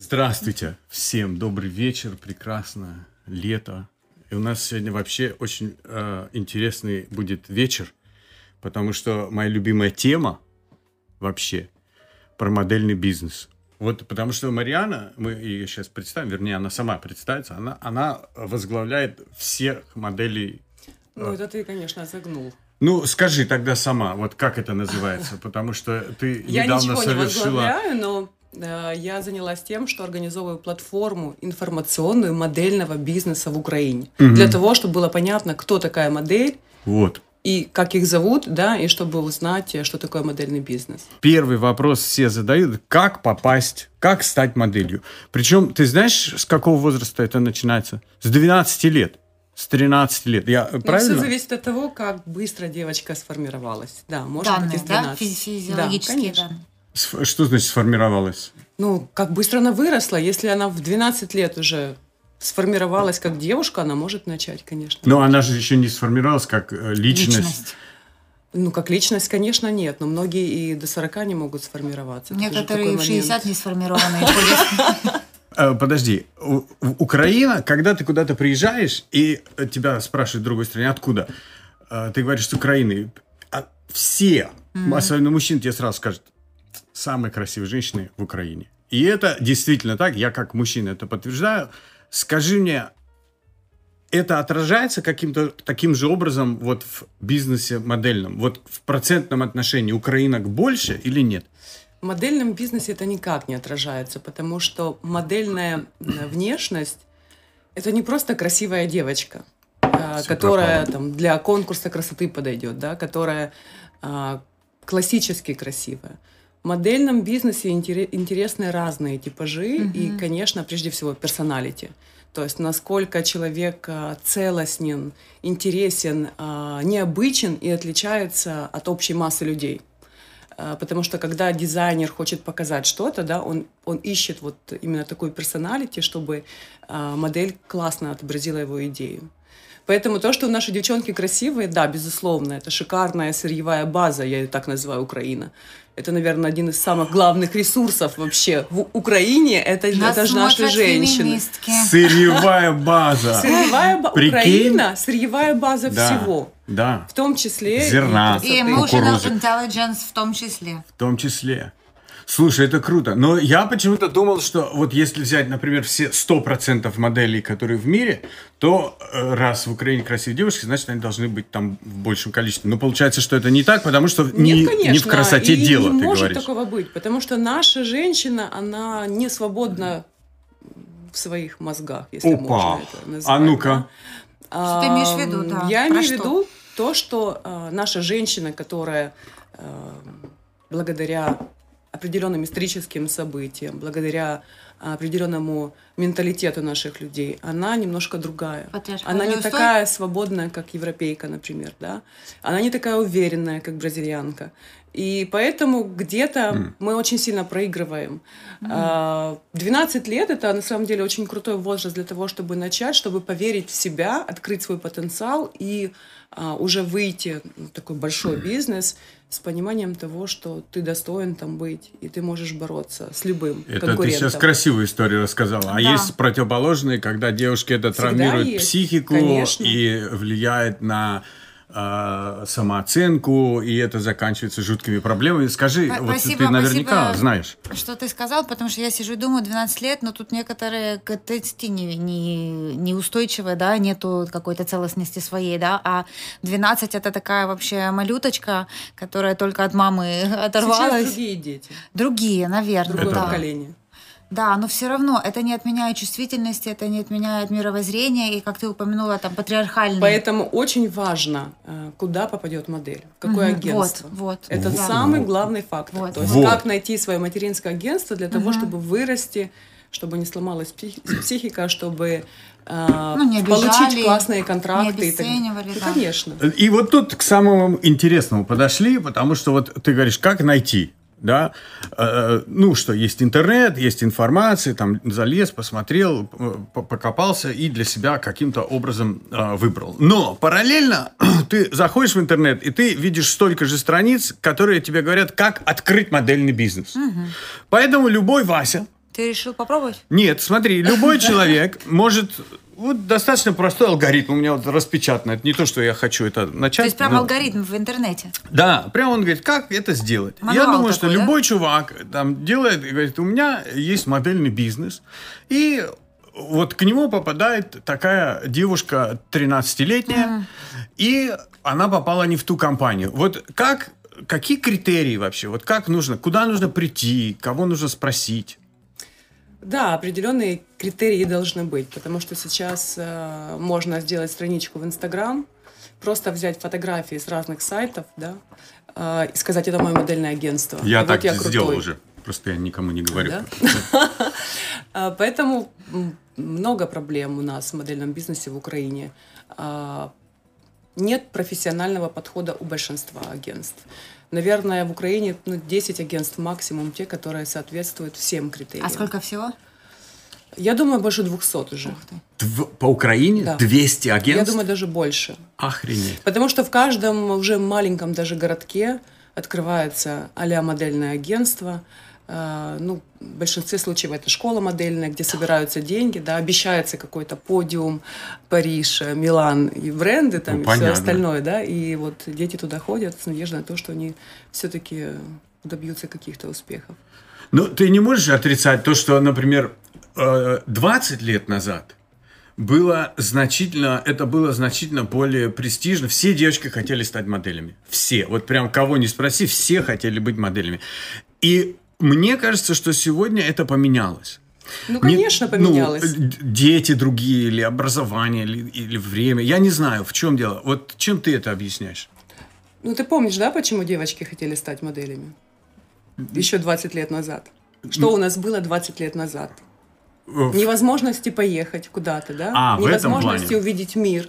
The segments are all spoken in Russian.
Здравствуйте всем, добрый вечер, прекрасно, лето. И у нас сегодня вообще очень э, интересный будет вечер, потому что моя любимая тема вообще про модельный бизнес. Вот потому что Мариана, мы ее сейчас представим, вернее, она сама представится, она, она возглавляет всех моделей. Ну, это ты, конечно, загнул. Ну, скажи тогда сама, вот как это называется, потому что ты Я недавно ничего не совершила... возглавляю, но э, я занялась тем, что организовываю платформу информационную модельного бизнеса в Украине. Для того, чтобы было понятно, кто такая модель Вот. и как их зовут, да, и чтобы узнать, э, что такое модельный бизнес. Первый вопрос все задают, как попасть, как стать моделью. Причем, ты знаешь, с какого возраста это начинается? С 12 лет, с 13 лет. Я Ну, правильно? все зависит от того, как быстро девочка сформировалась. Да, может быть, Данные, из да? 12. Физи- Физиологические Да, конечно. данные. Что значит сформировалась? Ну, как быстро она выросла. Если она в 12 лет уже сформировалась как девушка, она может начать, конечно. Но она же еще не сформировалась как э, личность. Личность. Ну, как личность, конечно, нет, но многие и до 40 не могут сформироваться. Некоторые в 60 момент. не сформированные ходят. Э, Подожди, Украина, когда ты куда-то приезжаешь, и э, тебя спрашивают в другой стране, откуда? Ты говоришь, с Украины. А Все, особенно мужчины, тебе сразу скажут, самые красивые женщины в Украине. И это действительно так, я как мужчина это подтверждаю. Скажи мне, это отражается каким-то таким же образом вот в бизнесе модельном? Вот в процентном отношении украинок больше или нет? В модельном бизнесе это никак не отражается, потому что модельная э, внешность – это не просто красивая девочка, э, Всё которая пропало. там, для конкурса красоты подойдет, да, которая а, классически красивая. В модельном бизнесе интере- интересны разные типажи и, конечно, прежде всего, персоналити. То есть насколько человек а, целостен, интересен, а, необычен и отличается от общей массы людей. А, Потому что когда дизайнер хочет показать что-то, да, он, он ищет вот именно такой персоналити, чтобы модель классно отобразила его идею. Поэтому то, что наши девчонки красивые, да, безусловно, это шикарная сырьевая база, я ее так называю, Украина. Это, наверное, один из самых главных ресурсов вообще в Украине. Это, Нас это же наши женщины. феминистки. Сырьевая база. Сырьевая ба- Прикинь? Украина, сырьевая база Да, всего. Да, В том числе и Зерна. красоты. И emotional Кукурузы. intelligence в том числе. в том числе. Слушай, это круто. Но я почему-то думал, что вот если взять, например, все 100% моделей, которые в мире, то э, раз в Украине красивые девушки, значит, они должны быть там в большем количестве. Но получается, что это не так, потому что не, Нет, конечно. не в красоте и дело, не ты может говоришь. такого быть, потому что наша женщина, она не свободна в своих мозгах, если Опа. можно это назвать. А ну-ка. да. Что ты имеешь в виду, да? Я Про имею в виду то, что а, наша женщина, которая а, благодаря определенным историческим событиям, благодаря определенному менталитету наших людей, она немножко другая. Патриархальный Она не устой? такая свободная, как европейка, например, да. Она не такая уверенная, как бразильянка. И поэтому где-то мы очень сильно проигрываем. А, 12 лет это на самом деле очень крутой возраст для того, чтобы начать, чтобы поверить в себя, открыть свой потенциал и а, уже выйти в такой большой бизнес с пониманием того, что ты достоин там быть, и ты можешь бороться с любым Это ты сейчас красивую историю рассказала. А Да. есть противоположные, когда девушки это Всегда травмирует есть, психику конечно. и влияет на э, самооценку, и это заканчивается жуткими проблемами. Скажи, П- вот спасибо, ты наверняка спасибо. знаешь. Что ты сказал, потому что я сижу и думаю, 12 лет, но тут некоторые к 30 не, не, неустойчивые, да, нету какой-то целостности своей, да, а 12 это такая вообще малюточка, которая только от мамы Сейчас оторвалась. другие дети, Другие, наверное, другое да. поколение. Да, но все равно это не отменяет чувствительности, это не отменяет мировоззрения, и, как ты упомянула, там, патриархальный. Поэтому очень важно, э, куда попадет модель, в какое Мгм, агентство. Вот, вот. Это да. самый главный фактор. Вот. То есть Вот. как найти свое материнское агентство для того, чтобы вырасти, чтобы не сломалась психи- психика, чтобы э, Ну, не получить обижали, классные контракты. не и так- обесценивали, Ну, да. Конечно. И вот тут к самому интересному подошли, потому что вот ты говоришь, как найти, да? Э, ну, что есть интернет, есть информация, там залез, посмотрел, э, по- покопался и для себя каким-то образом э, выбрал. Но параллельно ты заходишь в интернет, и ты видишь столько же страниц, которые тебе говорят, как открыть модельный бизнес. Поэтому любой Вася, Ты решил попробовать? Нет, смотри, любой человек может... Вот достаточно простой алгоритм у меня вот распечатан. Это не то, что я хочу это начать. То есть прям но- алгоритм в интернете. Да, прям он говорит, как это сделать. я Мануал думаю, что такой, да? любой чувак там делает говорит, у меня есть модельный бизнес. И вот к нему попадает такая девушка 13-летняя, и она попала не в ту компанию. Вот как, какие критерии вообще? Вот как нужно, куда нужно прийти, кого нужно спросить? Да, определенные критерии должны быть, потому что сейчас э, можно сделать страничку в Инстаграм, просто взять фотографии с разных сайтов, да, э, и сказать, это мое модельное агентство. Я так вот сделал уже. Просто я никому не говорю. Да? А, Поэтому много проблем у нас в модельном бизнесе в Украине. А, Нет профессионального подхода у большинства агентств. Наверное, в Украине ну, 10 агентств максимум, те, которые соответствуют всем критериям. А сколько всего? Я думаю, больше 200 уже. Дв- По Украине Да. 200 агентств? Я думаю, даже больше. Охренеть. Потому что в каждом уже маленьком даже городке открывается а модельное агентство. А, Ну, в большинстве случаев это школа модельная, где собираются деньги, да, обещается какой-то подиум, Париж, э, Милан и бренды там Ну, и понятно. все остальное, да, и вот дети туда ходят с надеждой на то, что они все-таки добьются каких-то успехов. Ну, ты не можешь отрицать то, что, например, э, 20 лет назад было значительно, это было значительно более престижно. Все девочки хотели стать моделями. Все. Вот прям кого не спроси, все хотели быть моделями. И мне кажется, что сегодня это поменялось. Ну, Не- конечно, поменялось. ну, дети другие, или образование, или, или время. Я не знаю, в чем дело. Вот чем ты это объясняешь? Ну, ты помнишь, да, почему девочки хотели стать моделями? Еще 20 лет назад. Что у нас было 20 лет назад? Э, Невозможности поехать куда-то, да? А, в этом Невозможности плане. увидеть мир,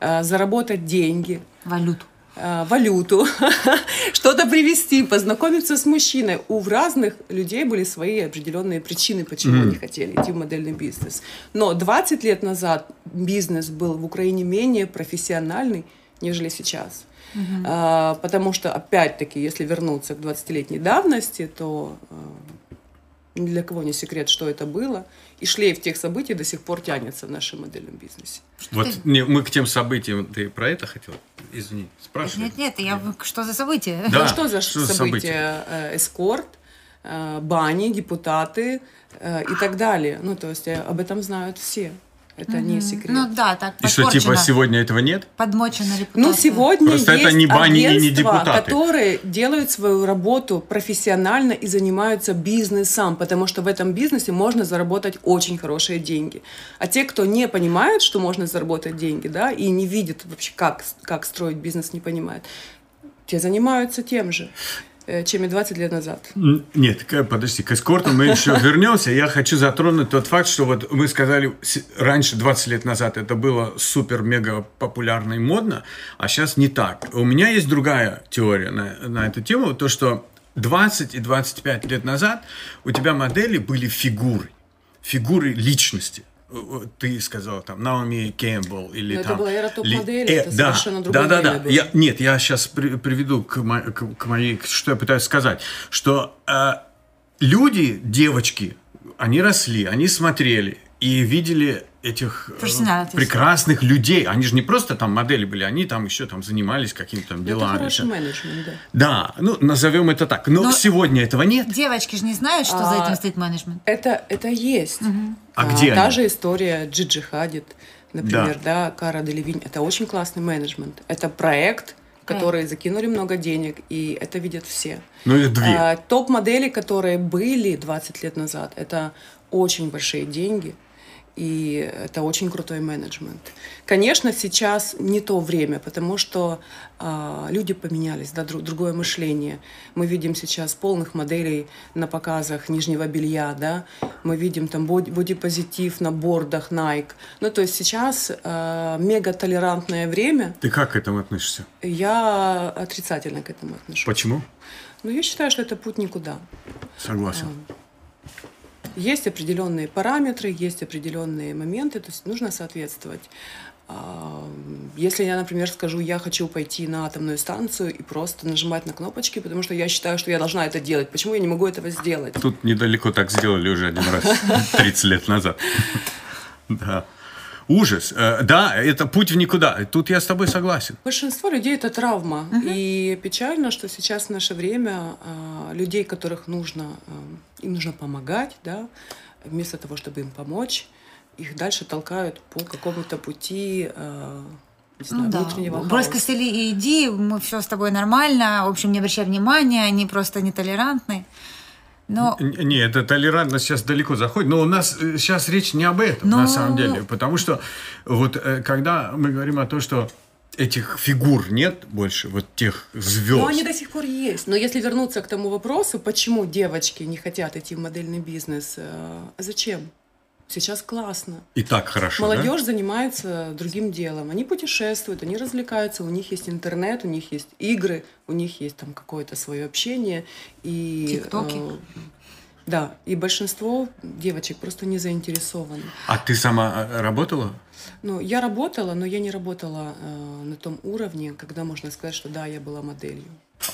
э, заработать деньги, Валюту. Э, валюту, что-то привезти, познакомиться с мужчиной. У разных людей были свои определенные причины, почему они хотели идти в модельный бизнес. Но 20 лет назад бизнес был в Украине менее профессиональный, нежели сейчас. А, потому что, опять-таки, если вернуться к 20-летней давности, то э, ни для кого не секрет, что это было. И шлейф тех событий до сих пор тянется в нашем модельном бизнесе. Вот не, мы к тем событиям, ты про это хотел? Извини, спрашивай. Нет, нет, я что за событие? Да, ну что за что за события? Э, Эскорт, э, бани, депутаты э, и так далее. Ну, то есть об этом знают все. Это не секрет. Ну да, так И что, типа, сегодня этого нет? Подмочена репутация. Ну, сегодня Просто есть это не бани и не депутаты. которые делают свою работу профессионально и занимаются бизнесом, потому что в этом бизнесе можно заработать очень хорошие деньги. А те, кто не понимает, что можно заработать деньги, да, и не видит вообще, как, как строить бизнес, не понимает, те занимаются тем же, чем и 20 лет назад. Нет, подожди, к эскорту мы еще вернемся. Я хочу затронуть тот факт, что вот мы сказали, раньше, 20 лет назад, это было супер-мега популярно и модно, а сейчас не так. У меня есть другая теория на, на эту тему, то, что 20 и 25 лет назад у тебя модели были фигуры, фигуры личности. Э, Ты сказал там Наоми Кэмпбелл или Но это там... была эра топ-модели, Ли- это совершенно другое да, да, да. было. Я, нет, я сейчас приведу к, мо- к- к моей, что я пытаюсь сказать, что э, люди, девочки, они росли, они смотрели и видели этих э, прекрасных людей. Они же не просто там модели были, они там еще там занимались какими-то там Это делами. хороший менеджмент, да. Да, ну назовем это так. Но, Но- сегодня этого нет. Девочки же не знают, что за А, этим стоит менеджмент. Это, это есть. А где Та они? же история Джиджи Хадид, например, да, Кара Делевинь. Это очень классный менеджмент. Это проект, в который закинули много денег, и это видят все. Ну и две. А, Топ-модели, которые были 20 лет назад, это очень большие деньги. И это очень крутой менеджмент. Конечно, сейчас не то время, потому что а, люди поменялись, да, дру- другое мышление. Мы видим сейчас полных моделей на показах нижнего белья, да, мы видим там боди- бодипозитив на бордах Nike. Ну, то есть сейчас а, мега толерантное время. Ты как к этому относишься? Я отрицательно к этому отношусь. Почему? Ну, я считаю, что это путь никуда. Согласен. Есть определенные параметры, есть определенные моменты, то есть нужно соответствовать. А, если я, например, скажу, я хочу пойти на атомную станцию и просто нажимать на кнопочки, потому что я считаю, что я должна это делать, почему я не могу этого сделать? Тут недалеко так сделали уже один раз, 30 лет назад. Да. Ужас. Э, да, это путь в никуда. Тут я с тобой согласен. Большинство людей это травма. Угу. И печально, что сейчас в наше время а, людей, которых нужно, а, им нужно помогать, да, вместо того, чтобы им помочь, их дальше толкают по какому-то пути э, не знаю, ну, внутреннего да. хаоса. Брось и иди, мы все с тобой нормально, в общем, не обращай внимания, они просто нетолерантны. Но... Не, это толерантность сейчас далеко заходит, но у нас сейчас э, речь не об этом, но... на самом деле, потому что вот э, когда мы говорим о том, что этих фигур нет больше, вот тех звезд. Но они до сих пор есть. Но если вернуться к тому вопросу, почему девочки не хотят идти в модельный бизнес, а зачем? Сейчас классно. И так хорошо. Молодежь да? занимается другим делом. Они путешествуют, они развлекаются, у них есть интернет, у них есть игры, у них есть там какое-то свое общение. И, Тиктоки. Э, да, и большинство девочек просто не заинтересованы. А ты сама э, работала? Ну, я работала, но я не работала э, на том уровне, когда можно сказать, что да, я была моделью.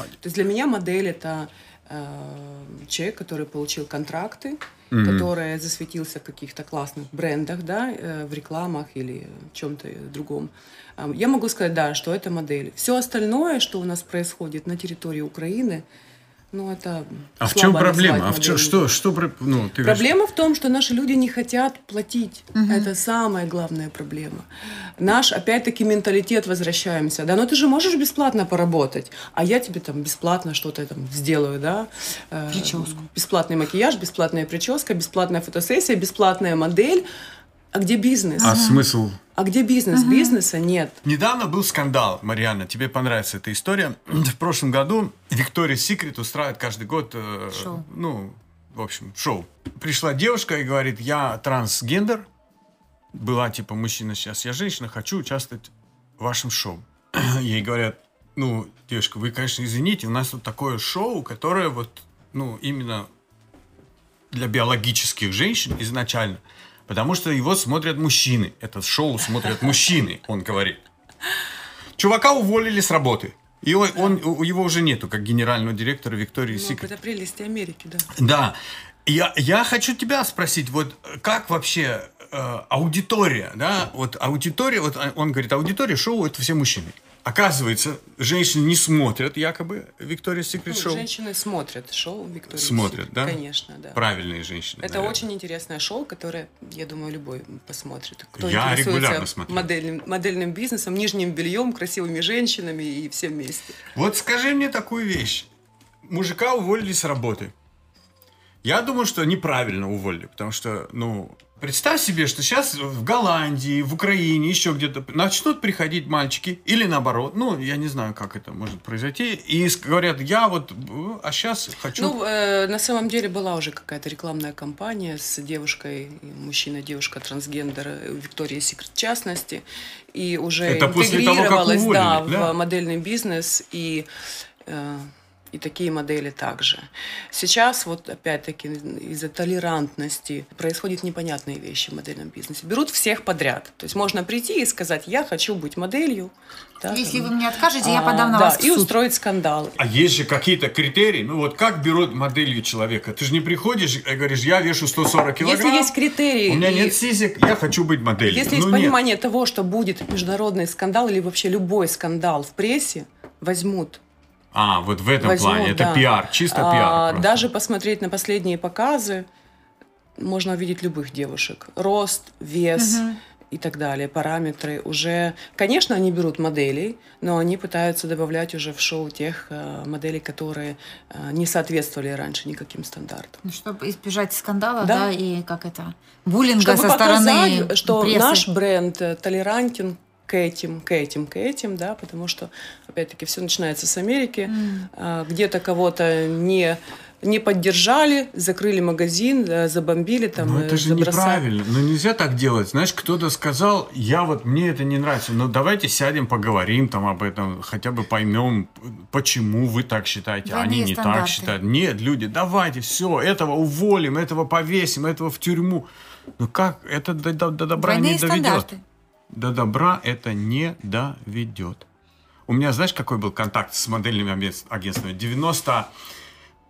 То есть для меня модель это э, человек, который получил контракты, mm-hmm. который засветился в каких-то классных брендах, да, э, в рекламах или чем-то другом. Я могу сказать, да, что это модель. Все остальное, что у нас происходит на территории Украины, ну, это а в чем проблема? А в чем, что, что, ну, ты проблема говоришь... в том, что наши люди не хотят платить. Угу. Это самая главная проблема. Наш, опять-таки, менталитет возвращаемся. Да, но ты же можешь бесплатно поработать, а я тебе там бесплатно что-то там сделаю, да? Э, Прическу. Бесплатный макияж, бесплатная прическа, бесплатная фотосессия, бесплатная модель. А где бизнес? А ага. смысл? А где бизнес? Ага. Бизнеса нет. Недавно был скандал, Марианна, тебе понравится эта история. В прошлом году Виктория Секрет устраивает каждый год, э, шоу. ну, в общем, шоу. Пришла девушка и говорит, я трансгендер, была типа мужчина, сейчас я женщина, хочу участвовать в вашем шоу. Ей говорят, ну, девушка, вы, конечно, извините, у нас тут такое шоу, которое вот, ну, именно для биологических женщин изначально – Потому что его смотрят мужчины. Это шоу смотрят мужчины, он говорит. Чувака уволили с работы. И он, он, его уже нету, как генерального директора Виктории ну, Это прелести Америки, да. Да. Я, я хочу тебя спросить, вот как вообще э, аудитория, да, вот аудитория, вот он говорит, аудитория шоу это все мужчины. Оказывается, женщины не смотрят якобы Виктория Секрет шоу. Женщины смотрят шоу Виктория Смотрят, да? Конечно, да. Правильные женщины. Это наверное. очень интересное шоу, которое, я думаю, любой посмотрит. Кто я регулярно смотрю. Модельным, модельным бизнесом, нижним бельем, красивыми женщинами и всем вместе. Вот скажи мне такую вещь. Мужика уволили с работы. Я думаю, что неправильно уволили, потому что, ну, Представь себе, что сейчас в Голландии, в Украине, еще где-то начнут приходить мальчики, или наоборот, ну, я не знаю, как это может произойти, и говорят, я вот, а сейчас хочу... Ну, э, на самом деле была уже какая-то рекламная кампания с девушкой, мужчина, девушка, трансгендер, э, Виктория Секрет в частности, и уже это интегрировалась того, уволили, да, да? в модельный бизнес, и... Э, и такие модели также. Сейчас вот опять-таки из-за толерантности происходят непонятные вещи в модельном бизнесе. Берут всех подряд. То есть можно прийти и сказать, я хочу быть моделью. Да, Если там, вы мне откажете, а, я подам на да, вас и устроить скандал. А есть же какие-то критерии. Ну вот как берут моделью человека? Ты же не приходишь и говоришь, я вешу 140 килограмм. Если есть критерии. У меня и... нет сисек, я хочу быть моделью. Если ну, есть понимание нет. того, что будет международный скандал или вообще любой скандал в прессе, возьмут а, вот в этом возьмут, плане. Это да. пиар, чисто пиар. А, даже посмотреть на последние показы, можно увидеть любых девушек. Рост, вес угу. и так далее, параметры. Уже, конечно, они берут моделей, но они пытаются добавлять уже в шоу тех э, моделей, которые э, не соответствовали раньше никаким стандартам. Ну, чтобы избежать скандала, да, да и как это, буллинга чтобы со показать, стороны что прессы. наш бренд э, толерантен к этим, к этим, к этим, да, потому что, опять-таки, все начинается с Америки, mm. где-то кого-то не не поддержали, закрыли магазин, забомбили там. Ну это же забросали. неправильно. Ну нельзя так делать. Знаешь, кто-то сказал, я вот мне это не нравится. Ну давайте сядем, поговорим там об этом, хотя бы поймем, почему вы так считаете, а они не стандарты. так считают. Нет, люди, давайте все, этого уволим, этого повесим, этого в тюрьму. Ну как это до, до, до добра Двойные не доведет? Стандарты. До добра это не доведет. У меня, знаешь, какой был контакт с модельными агентствами? 90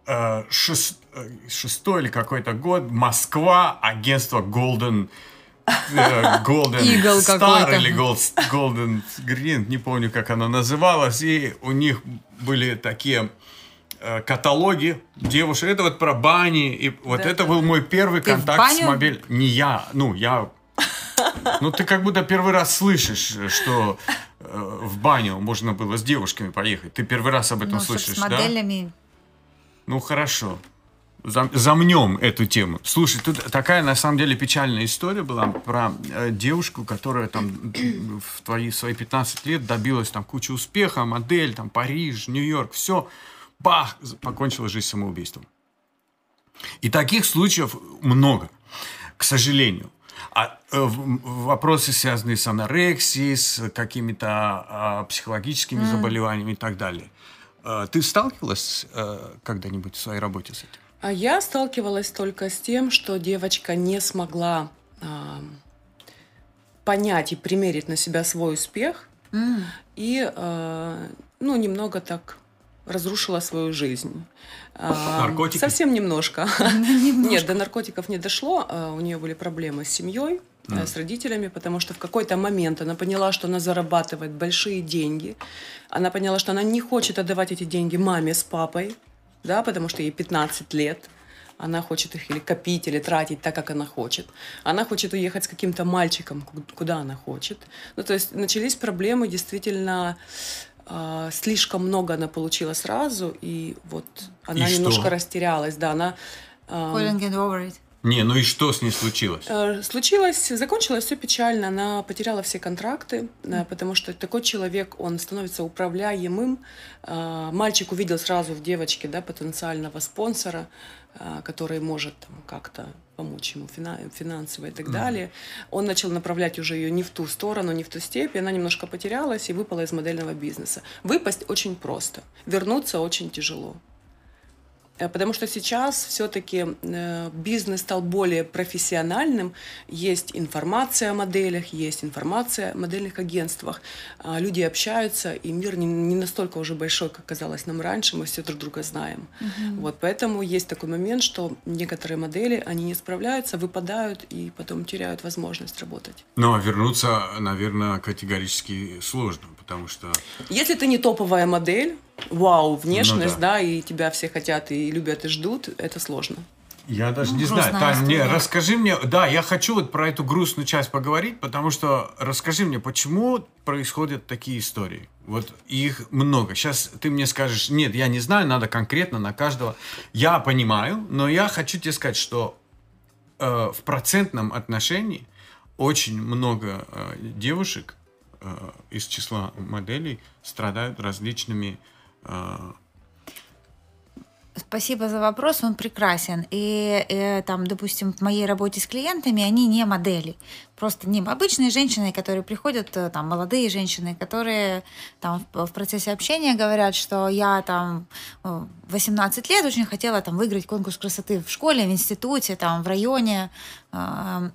э, э, или какой-то год, Москва, агентство Golden э, Golden Eagle Star или Gold, Golden Green, не помню, как оно называлось, и у них были такие каталоги девушек. Это вот про бани. И вот да, это да. был мой первый ты контакт с мобиль. Не я, ну, я... Ну, ты как будто первый раз слышишь, что э, в баню можно было с девушками поехать. Ты первый раз об этом ну, слышишь, с моделями... да? Ну, хорошо. Замнем эту тему. Слушай, тут такая на самом деле печальная история была про э, девушку, которая там в твои свои 15 лет добилась там кучу успеха, модель, там Париж, Нью-Йорк, все, бах, покончила жизнь самоубийством. И таких случаев много, к сожалению. А э, вопросы, связанные с анорексией, с какими-то а, психологическими mm. заболеваниями и так далее. А, ты сталкивалась э, когда-нибудь в своей работе с этим? А я сталкивалась только с тем, что девочка не смогла э, понять и примерить на себя свой успех mm. и, э, ну, немного так разрушила свою жизнь. Наркотики? Совсем немножко. Нет, до наркотиков не дошло. У нее были проблемы с семьей mm. с родителями, потому что в какой-то момент она поняла, что она зарабатывает большие деньги. Она поняла, что она не хочет отдавать эти деньги маме с папой, да, потому что ей 15 лет. Она хочет их или копить, или тратить так, как она хочет. Она хочет уехать с каким-то мальчиком, куда она хочет. Ну, то есть начались проблемы действительно Uh, слишком много она получила сразу, и вот она и немножко что? растерялась, да, она... Uh, не, ну и что с ней случилось? Э, случилось, закончилось все печально. Она потеряла все контракты, mm. потому что такой человек, он становится управляемым. Э, мальчик увидел сразу в девочке да, потенциального спонсора, который может там, как-то помочь ему финансово и так далее. Он начал направлять уже ее не в ту сторону, не в ту степь, и она немножко потерялась и выпала из модельного бизнеса. Выпасть очень просто, вернуться очень тяжело. Э, потому что сейчас все-таки э, бизнес стал более профессиональным. Есть информация о моделях, есть информация о модельных агентствах. А, люди общаются, и мир не, не настолько уже большой, как казалось нам раньше. Мы все друг друга знаем. Угу. Вот, поэтому есть такой момент, что некоторые модели, они не справляются, выпадают и потом теряют возможность работать. Ну, а вернуться, наверное, категорически сложно, потому что... Если ты не топовая модель, вау, внешность, ну, да. да, и тебя все хотят и любят и ждут, это сложно. Я даже ну, не знаю. Тань, не, расскажи мне, да, я хочу вот про эту грустную часть поговорить, потому что расскажи мне, почему происходят такие истории? Вот их много. Сейчас ты мне скажешь, нет, я не знаю, надо конкретно на каждого. Я понимаю, но я хочу тебе сказать, что э, в процентном отношении очень много э, девушек из числа моделей страдают различными э, Спасибо за вопрос, он прекрасен. И, и э, там, допустим, в моей работе с клиентами они не модели, просто не обычные женщины, которые приходят, э, там молодые женщины, которые там в, в процессе общения говорят, что я там 18 лет очень хотела там выиграть конкурс красоты в школе, в институте, там в районе,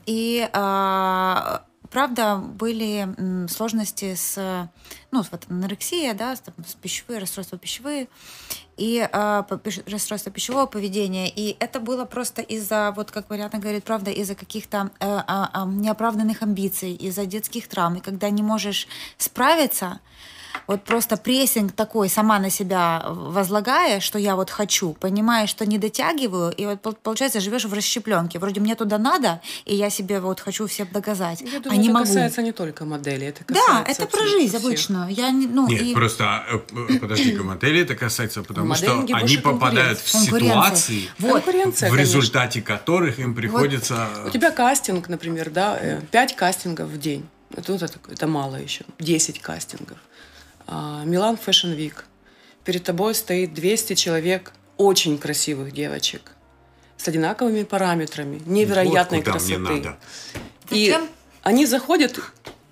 и а, правда, были сложности с, ну, вот анорексия, да, с, с пищевые расстройства пищевые и э, расстройства пищевого поведения. И это было просто из-за, вот как Варианта говорит, правда, из-за каких-то э, э, неоправданных амбиций, из-за детских травм. И когда не можешь справиться, вот просто прессинг такой сама на себя возлагая, что я вот хочу, понимаешь, что не дотягиваю, и вот получается живешь в расщепленке. Вроде мне туда надо, и я себе вот хочу всем доказать, я думаю, а не это могу. касается не только модели, это касается Да, это про жизнь всех. обычно. Я, ну, Нет, и... просто э, э, подожди-ка, модели это касается, потому что они попадают в ситуации, вот. в результате которых им приходится... Вот. У тебя кастинг, например, да, 5 э, кастингов в день. Это, это, это мало еще. 10 кастингов. А, Милан Fashion Week. Перед тобой стоит 200 человек очень красивых девочек с одинаковыми параметрами, невероятной вот красоты. Мне надо. И Зачем? они заходят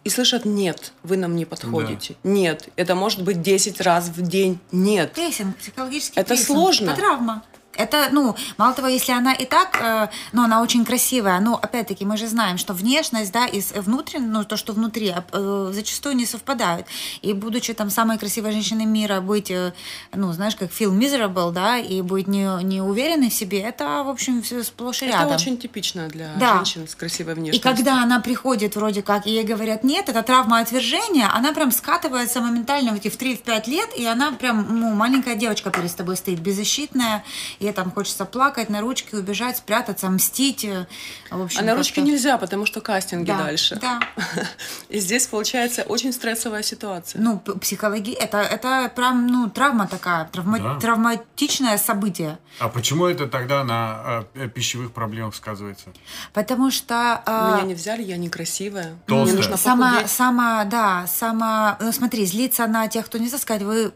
и слышат «нет, вы нам не подходите». Да. «Нет, это может быть 10 раз в день». «Нет». Прессинг, психологический Это прессинг. сложно. Это травма. Это, ну, мало того, если она и так, э, ну, она очень красивая, но, опять-таки, мы же знаем, что внешность, да, и внутренне, ну, то, что внутри, э, зачастую не совпадают. И будучи там самой красивой женщиной мира, быть, э, ну, знаешь, как feel miserable, да, и быть не, не уверенной в себе, это, в общем, все сплошь и это рядом. Это очень типично для да. женщин с красивой внешностью. И когда она приходит вроде как, и ей говорят, нет, это травма отвержения, она прям скатывается моментально в эти в 3-5 лет, и она прям, ну, маленькая девочка перед тобой стоит, беззащитная, и там хочется плакать, на ручке убежать, спрятаться, мстить. Э, в общем, а на ручке нельзя, потому что кастинги да, дальше. Да. И здесь получается очень стрессовая ситуация. Ну, психология, это, это прям, ну, травма такая, травма, да. травматичное событие. А почему это тогда на э, пищевых проблемах сказывается? Потому что... Э, Меня не взяли, я некрасивая. Толстая. Мне нужно сама, сама, да, сама... Ну, смотри, злиться на тех, кто не сказать, вы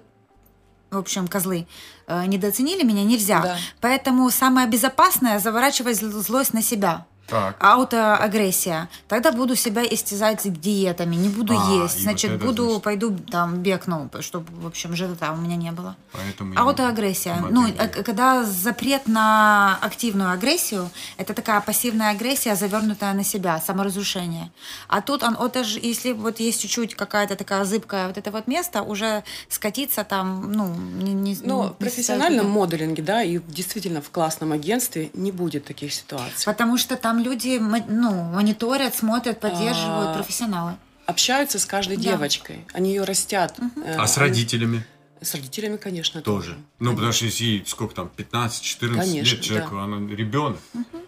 в общем, козлы, недооценили меня, нельзя. Да. Поэтому самое безопасное заворачивать злость на себя. Так. Аутоагрессия. Тогда буду себя истязать диетами, не буду а, есть. Значит, вот буду, значит... пойду там бегну, чтобы, в общем, живота у меня не было. Поэтому Аутоагрессия. Ну, э, когда запрет на активную агрессию, это такая пассивная агрессия, завернутая на себя, саморазрушение. А тут он, это же, если вот есть чуть-чуть какая-то такая зыбкая вот это вот место, уже скатиться там, ну, не, не Ну, в профессиональном моделинге, да, и действительно в классном агентстве не будет таких ситуаций. Потому что там люди ну, мониторят, смотрят, поддерживают а, профессионалы. Общаются с каждой да. девочкой, они ее растят. Угу. А с родителями? С родителями, конечно, тоже. тоже. Ну, конечно. потому что если ей сколько там, 15-14 лет человеку, да. она ребенок. Угу.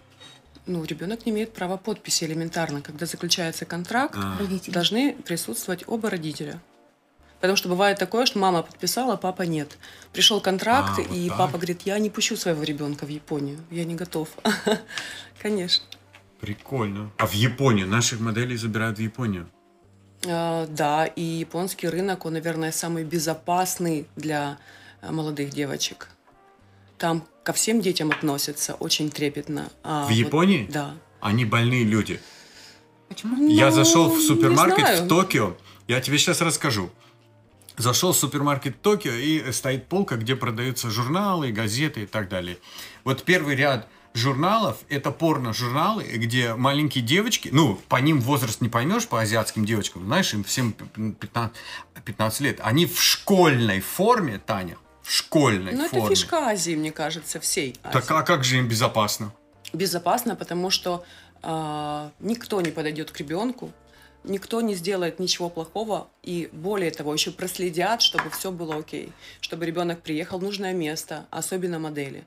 Ну, ребенок не имеет права подписи элементарно. Когда заключается контракт, а. должны присутствовать оба родителя. Потому что бывает такое, что мама подписала, папа нет. Пришел контракт, а, вот и так. папа говорит, я не пущу своего ребенка в Японию, я не готов. Конечно. Прикольно. А в Японию? Наших моделей забирают в Японию? А, да, и японский рынок, он, наверное, самый безопасный для э, молодых девочек. Там ко всем детям относятся очень трепетно. А в вот, Японии? Да. Они больные люди. Почему? Я ну, зашел в супермаркет в Токио. Я тебе сейчас расскажу. Зашел в супермаркет Токио, и стоит полка, где продаются журналы, газеты и так далее. Вот первый ряд журналов, это порно-журналы, где маленькие девочки, ну, по ним возраст не поймешь, по азиатским девочкам, знаешь, им всем 15, 15 лет. Они в школьной форме, Таня, в школьной ну, форме. Ну, это фишка Азии, мне кажется, всей Азии. Так, а как же им безопасно? Безопасно, потому что э, никто не подойдет к ребенку, никто не сделает ничего плохого, и более того, еще проследят, чтобы все было окей, чтобы ребенок приехал в нужное место, особенно модели.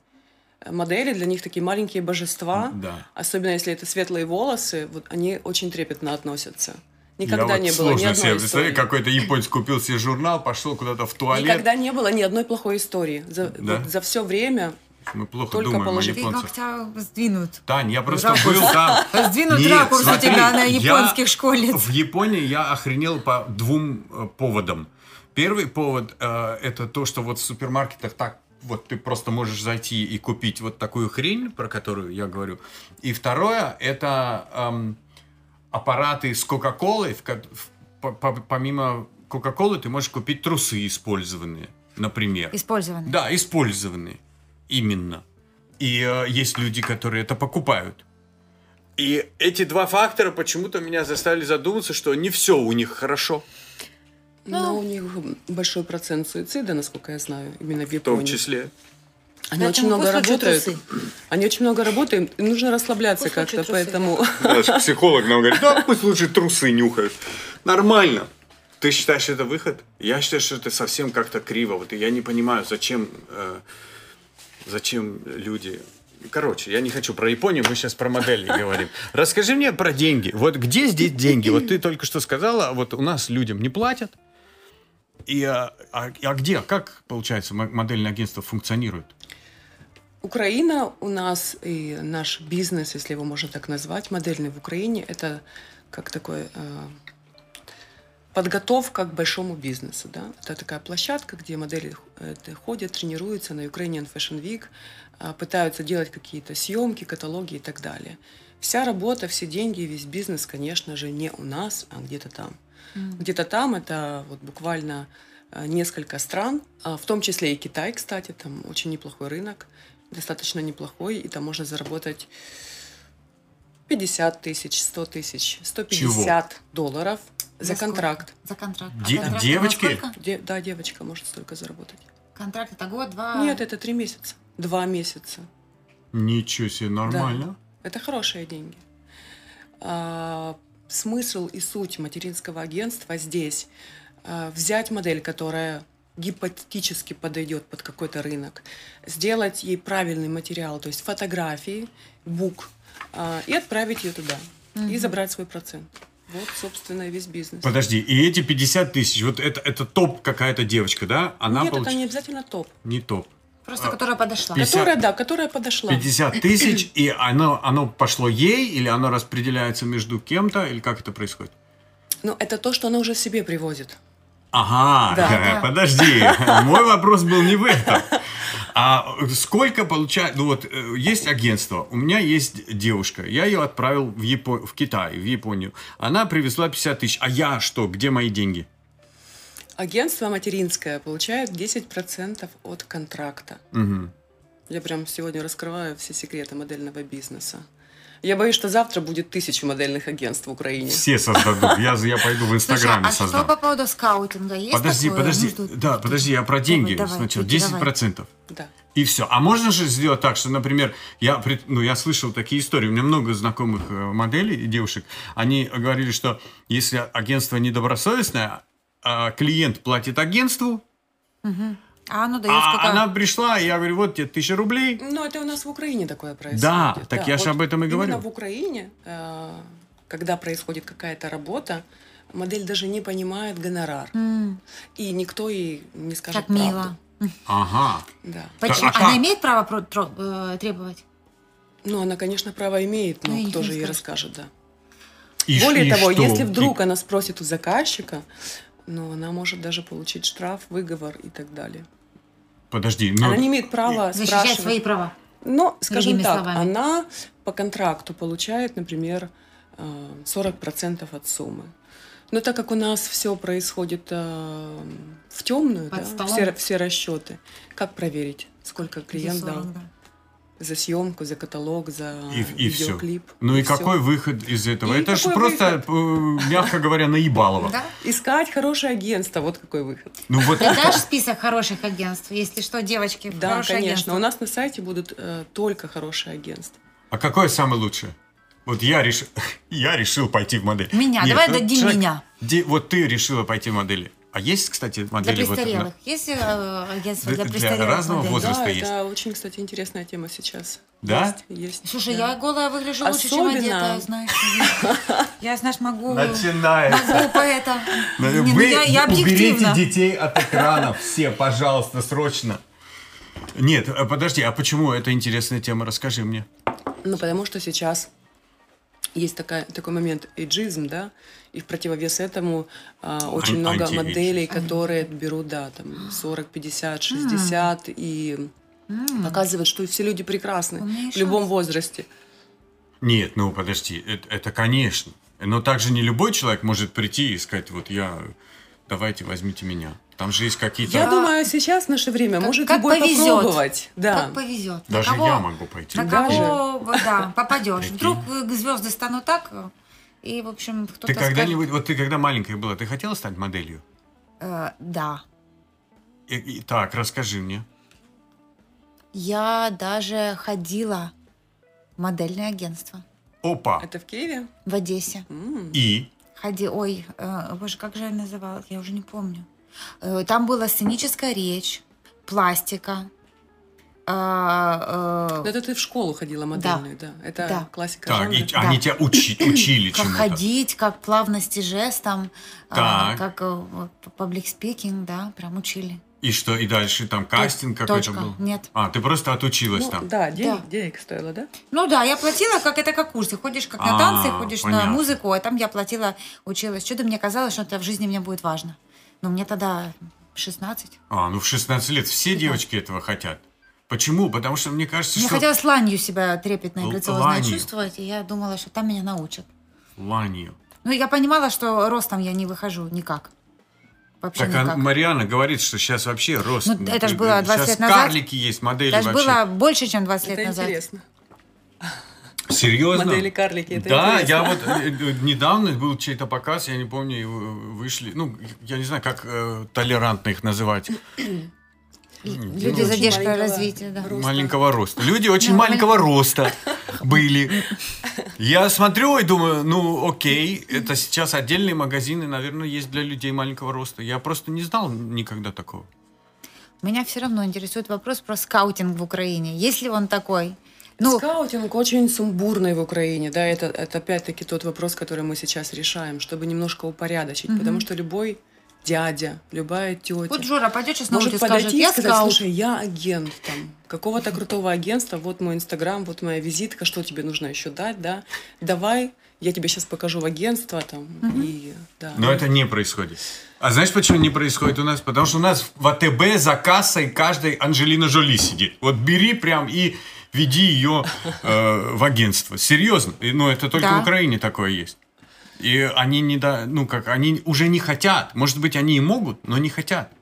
Модели для них такие маленькие божества, да. особенно если это светлые волосы, вот они очень трепетно относятся. Никогда я не вот было ни одной себе истории. какой-то японец купил себе журнал, пошел куда-то в туалет. Никогда не было ни одной плохой истории. За, да? вот, за все время мы плохо Только думаем положи. о японцах. Как тебя сдвинут? Тань, я просто ракурс. был там. Сдвинут Нет, ракурс смотри, у тебя на японских я. В Японии я охренел по двум э, поводам. Первый повод э, это то, что вот в супермаркетах так вот ты просто можешь зайти и купить вот такую хрень, про которую я говорю. И второе это эм, аппараты с Кока-Колой. Помимо Кока-Колы ты можешь купить трусы использованные, например. Использованные? Да, использованные. Именно. И э, есть люди, которые это покупают. И эти два фактора почему-то меня заставили задуматься, что не все у них хорошо. Но у них большой процент суицида, насколько я знаю, именно в Японии. В том числе. Они очень много работают. Трусы. Они очень много работают, им нужно расслабляться как-то, поэтому... Наш психолог нам говорит, да, пусть лучше трусы нюхают. Нормально. Ты считаешь это выход? Я считаю, что это совсем как-то криво. Вот я не понимаю, зачем э, зачем люди... Короче, я не хочу про Японию, мы сейчас про модели говорим. Расскажи мне про деньги. Вот где здесь деньги? Вот ты только что сказала, вот у нас людям не платят. И, а, а, а где, как, получается, модельное агентство функционирует? Украина у нас и наш бизнес, если его можно так назвать, модельный в Украине, это как такой э, подготовка к большому бизнесу. Да? Это такая площадка, где модели э, ходят, тренируются на Ukrainian Fashion Week, а, пытаются делать какие-то съемки, каталоги и так далее. Вся работа, все деньги, весь бизнес, конечно же, не у нас, а где-то там. Mm. Где-то там это вот буквально э, несколько стран, а в том числе и Китай, кстати, там очень неплохой рынок. достаточно неплохой, и там можно заработать 50 тысяч, 100 тысяч, 150 долларов за, За контракт. За контракт. А Де- контракт девочки? Де- да, девочка может столько заработать. Контракт это год, два? Нет, это три месяца, два месяца. Ничего себе, нормально. Это хорошие деньги. А, смысл и суть материнского агентства здесь а, взять модель, которая гипотетически подойдет под какой-то рынок, сделать ей правильный материал, то есть фотографии, бук, а, и отправить ее туда, и забрать свой процент. Вот, собственно, и весь бизнес. Подожди, и эти 50 тысяч, вот это, это топ какая-то девочка, да? Она Нет, получ- это не обязательно топ. не топ. Просто которая подошла. 50 Которая, да, которая подошла. 50 тысяч, и оно, оно пошло ей, или оно распределяется между кем-то, или как это происходит? Ну, это то, что она уже себе привозит. Ага, Да, да. подожди, мой вопрос был не в этом. А сколько получает, ну вот э, есть агентство, у меня есть девушка, я ее отправил в, Япо- в Китай, в Японию. Она привезла 50 тысяч, а я что, где мои деньги? Агентство материнское получает 10% от контракта. Мгм. Я прям сегодня раскрываю все секреты модельного бизнеса. Я боюсь, что завтра будет тысяча модельных агентств в Украине. Все создадут, я, я пойду в Слушай, Инстаграме а что создам. по поводу скаутинга? Есть Подожди, такое? подожди, Ну, что- да, что- подожди, я про деньги Давай, давай, сначала, Кики, 10%. Да. И все. А можно же сделать так, что, например, я, ну, я слышал такие истории, у меня много знакомых э, моделей и девушек, они говорили, что если агентство недобросовестное, а клиент платит агентству, А оно дает а сколько? она пришла, и я говорю, вот тебе тысяча рублей. Ну, это у нас в Украине такое происходит. Да, так я ж об этом и говорю. Именно в Украине, э, когда происходит какая-то работа, модель даже не понимает гонорар. М, И никто ей не скажет Как мило. правду. Ага. Да. Почему? а? Она имеет право э, требовать? Ну, она, конечно, право имеет, но Ну, кто же ей расскажет, да. И Более и того, что? если вдруг И- она спросит у заказчика, ну, она может даже получить штраф, выговор и так далее. Подожди, ну... Она не имеет права Защищать спрашивать. свои права. Но, скажем Другими так, словами. она по контракту получает, например, э, 40% от суммы. Но так как у нас все происходит э, в темную, Под да, столом. все, все расчеты, как проверить, сколько клиент За дал 40, да. За съемку, за каталог, за И, и все. видеоклип? Ну и, всё. какой выход из этого? И Это же просто, э, мягко говоря, наебалово. Да? Искать хорошее агентство, вот какой выход. Ну вот Ты дашь список хороших агентств? Если что, девочки, Да, конечно. У нас на сайте будут э, только хорошие агентства. А какое самое лучшее? Вот я решил, я решил пойти в модель. Меня, давай вот дадим меня. де- вот ты решила пойти в модели. А есть, кстати, Для модели вот престарелых. Есть э, агентство Для- для для престарелых? разного моделей? возраста. да, есть. это очень, кстати, интересная тема сейчас. Да? Есть, есть. Слушай, да. я голая выгляжу лучше, чем Особенно- одетая, знаешь. Я, знаешь, могу... Начинается. Могу поэта. Не, ну Вы я, я уберите детей от экранов. Все, пожалуйста, срочно. Нет, э, подожди, а почему это интересная тема? Расскажи мне. Ну, потому что сейчас есть такая, такой момент эйджизм, да, и в противовес этому а, очень Ан- много моделей, которые берут, да, там 40, 50, 60 и показывают, что все люди прекрасны в любом шанс. возрасте. Нет, ну подожди, это, это конечно. Но также не любой человек может прийти и сказать, вот я, давайте возьмите меня. Там же есть какие-то... Я Да. думаю, сейчас в наше время Как- может как любой повезет. попробовать. Да. Как повезет. На Даже кого- я могу пойти. На Даже. кого, да, попадешь. Вдруг э, звезды станут так, и, в общем, кто-то Ты скажет, когда-нибудь, вот ты когда маленькая была, ты хотела стать моделью? э, да. И- и- так, расскажи мне. Я даже ходила в модельное агентство Опа. Это в Киеве? в Одессе. М. И? Ходи, ой, э, боже, как же я называлась, я уже не помню. Э, там была сценическая речь, пластика. э, Ну, Это ты в школу ходила модельную, да? Это Да. классика Так, жанра. и они тебя учи- учили как чему-то. ходить, как плавности жестом, а, Так. как э, public speaking, да, прям учили. И что, и дальше там кастинг какой-то Точка. был? Нет. А, ты просто отучилась Ну, там? да, денег, Да. денег стоило, да? Ну да, я платила, как это как курсы. Ходишь как А, на танцы, ходишь понятно. на музыку, а там я платила, училась. Что-то мне казалось, что это в жизни мне будет важно. Но мне тогда 16. А, ну в 16 лет все девочки этого хотят. Почему? Потому что мне кажется, Мне что... хотелось ланью себя трепетно и грациозно чувствовать, и я думала, что там меня научат. Ланью. Ну, я понимала, что ростом я не выхожу никак. Вообще Так а никак. Мариана говорит, что сейчас вообще рост. Ну, это ж было 20 Сейчас лет назад. карлики есть, модели Это же вообще. было больше, чем 20 лет Это назад. интересно. Серьезно? Модели карлики, это Да, интересно. я вот э, э, недавно был чей-то показ, я не помню, вышли, ну, я не знаю, как э, толерантно их называть. Люди задержкой маленького развития, да. роста. Маленького роста. Люди очень Ну, маленького роста были. Я смотрю и думаю, ну окей, это сейчас отдельные магазины, наверное, есть для людей маленького роста. Я просто не знал никогда такого. Меня все равно интересует вопрос про скаутинг в Украине. Есть ли он такой? Ну, Скаутинг очень сумбурный в Украине, да, это, это опять-таки тот вопрос, который мы сейчас решаем, чтобы немножко упорядочить, потому что любой дядя, любая тетя вот Жора пойдет сейчас на может скажет, подойти и сказать, скаут. слушай, я агент там какого-то крутого агентства, вот мой инстаграм, вот моя визитка, что тебе нужно еще дать, да, давай, я тебе сейчас покажу в агентство там, и да. Но это не происходит. А знаешь, почему не происходит у нас? Потому что у нас в АТБ за кассой каждой Анджелина Жоли сидит. Вот бери прям и веди ее э, в агентство. Серьезно. И, ну, это только Да. в Украине такое есть. И они не да, ну как, они уже не хотят. Может быть, они и могут, но не хотят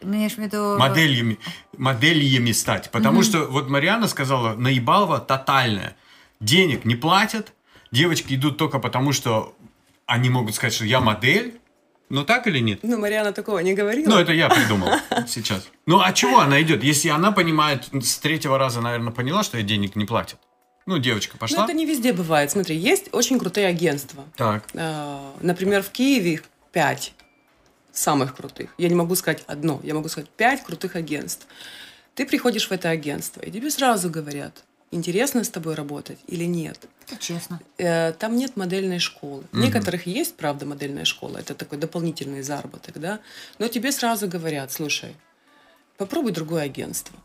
Имеешь в виду... моделями, моделями стать. Потому что, вот Мариана сказала, наебалово тотальное. Денег не платят, девочки идут только потому, что они могут сказать, что я модель. Но так или нет? Ну, Мариана такого не говорила. Ну, это я придумал сейчас. Ну, а чего она идет? Если она понимает, с третьего раза, наверное, поняла, что ей денег не платят. Ну, девочка пошла. это не везде бывает. Смотри, есть очень крутые агентства. Так. Э, Например, в Киеве их пять самых крутых. Я не могу сказать одно, я могу сказать пять крутых агентств. Ты приходишь в это агентство, и тебе сразу говорят, интересно с тобой работать или нет. Это честно. Э, Там нет модельной школы. В некоторых есть, правда, модельная школа. Это такой дополнительный заработок, да. Но тебе сразу говорят, слушай, попробуй другое агентство.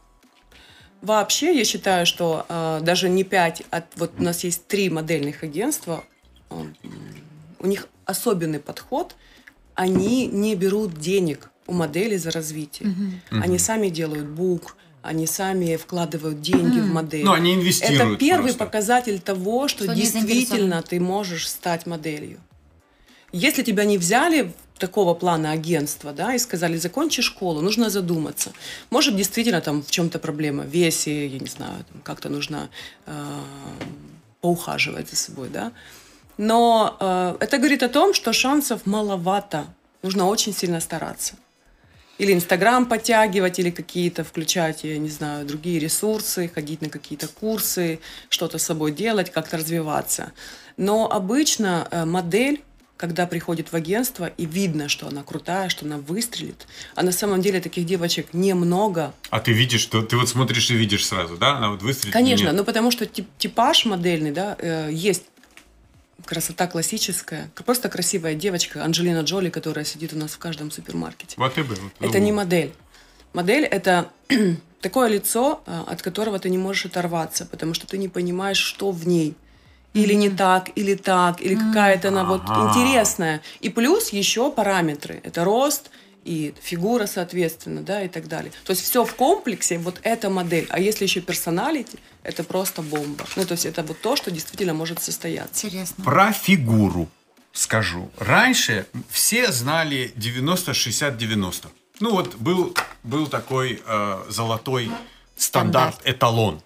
Вообще, я считаю, что э, даже не пять, а вот у нас есть три модельных агентства, э, у них особенный подход, они не берут денег у моделей за развитие. Они сами делают бук, они сами вкладывают деньги в модель. Ну, они инвестируют Это первый просто. показатель того, что, Что действительно ты можешь стать моделью. Если тебя не взяли такого плана агентства, да, и сказали, закончи школу, нужно задуматься. Может, действительно там в чем-то проблема, в весе, я не знаю, там, как-то нужно э, поухаживать за собой, да. Но э, это говорит о том, что шансов маловато. Нужно очень сильно стараться. Или Инстаграм подтягивать, или какие-то включать, я не знаю, другие ресурсы, ходить на какие-то курсы, что-то с собой делать, как-то развиваться. Но обычно э, модель, когда приходит в агентство и видно, что она крутая, что она выстрелит, а на самом деле таких девочек немного, А ты видишь, что ты вот смотришь и видишь сразу, да? Она вот выстрелит. Конечно, ну потому что тип- типаж модельный, да, э, есть красота классическая, просто красивая девочка Анджелина Джоли, которая сидит у нас в каждом супермаркете. В АТБ. вот, Это ну, не модель. Модель это такое лицо, э, от которого ты не можешь оторваться, потому что ты не понимаешь, что в ней. Или не так, или так, или какая-то она вот интересная. И плюс еще параметры. Это рост и фигура, соответственно, да, и так далее. То есть все в комплексе, вот эта модель. А если еще персоналити, это просто бомба. Ну, то есть это вот то, что действительно может состояться. Интересно. Про фигуру скажу. Раньше все знали 90-60-90. Ну вот был, был такой э, золотой стандарт, эталон.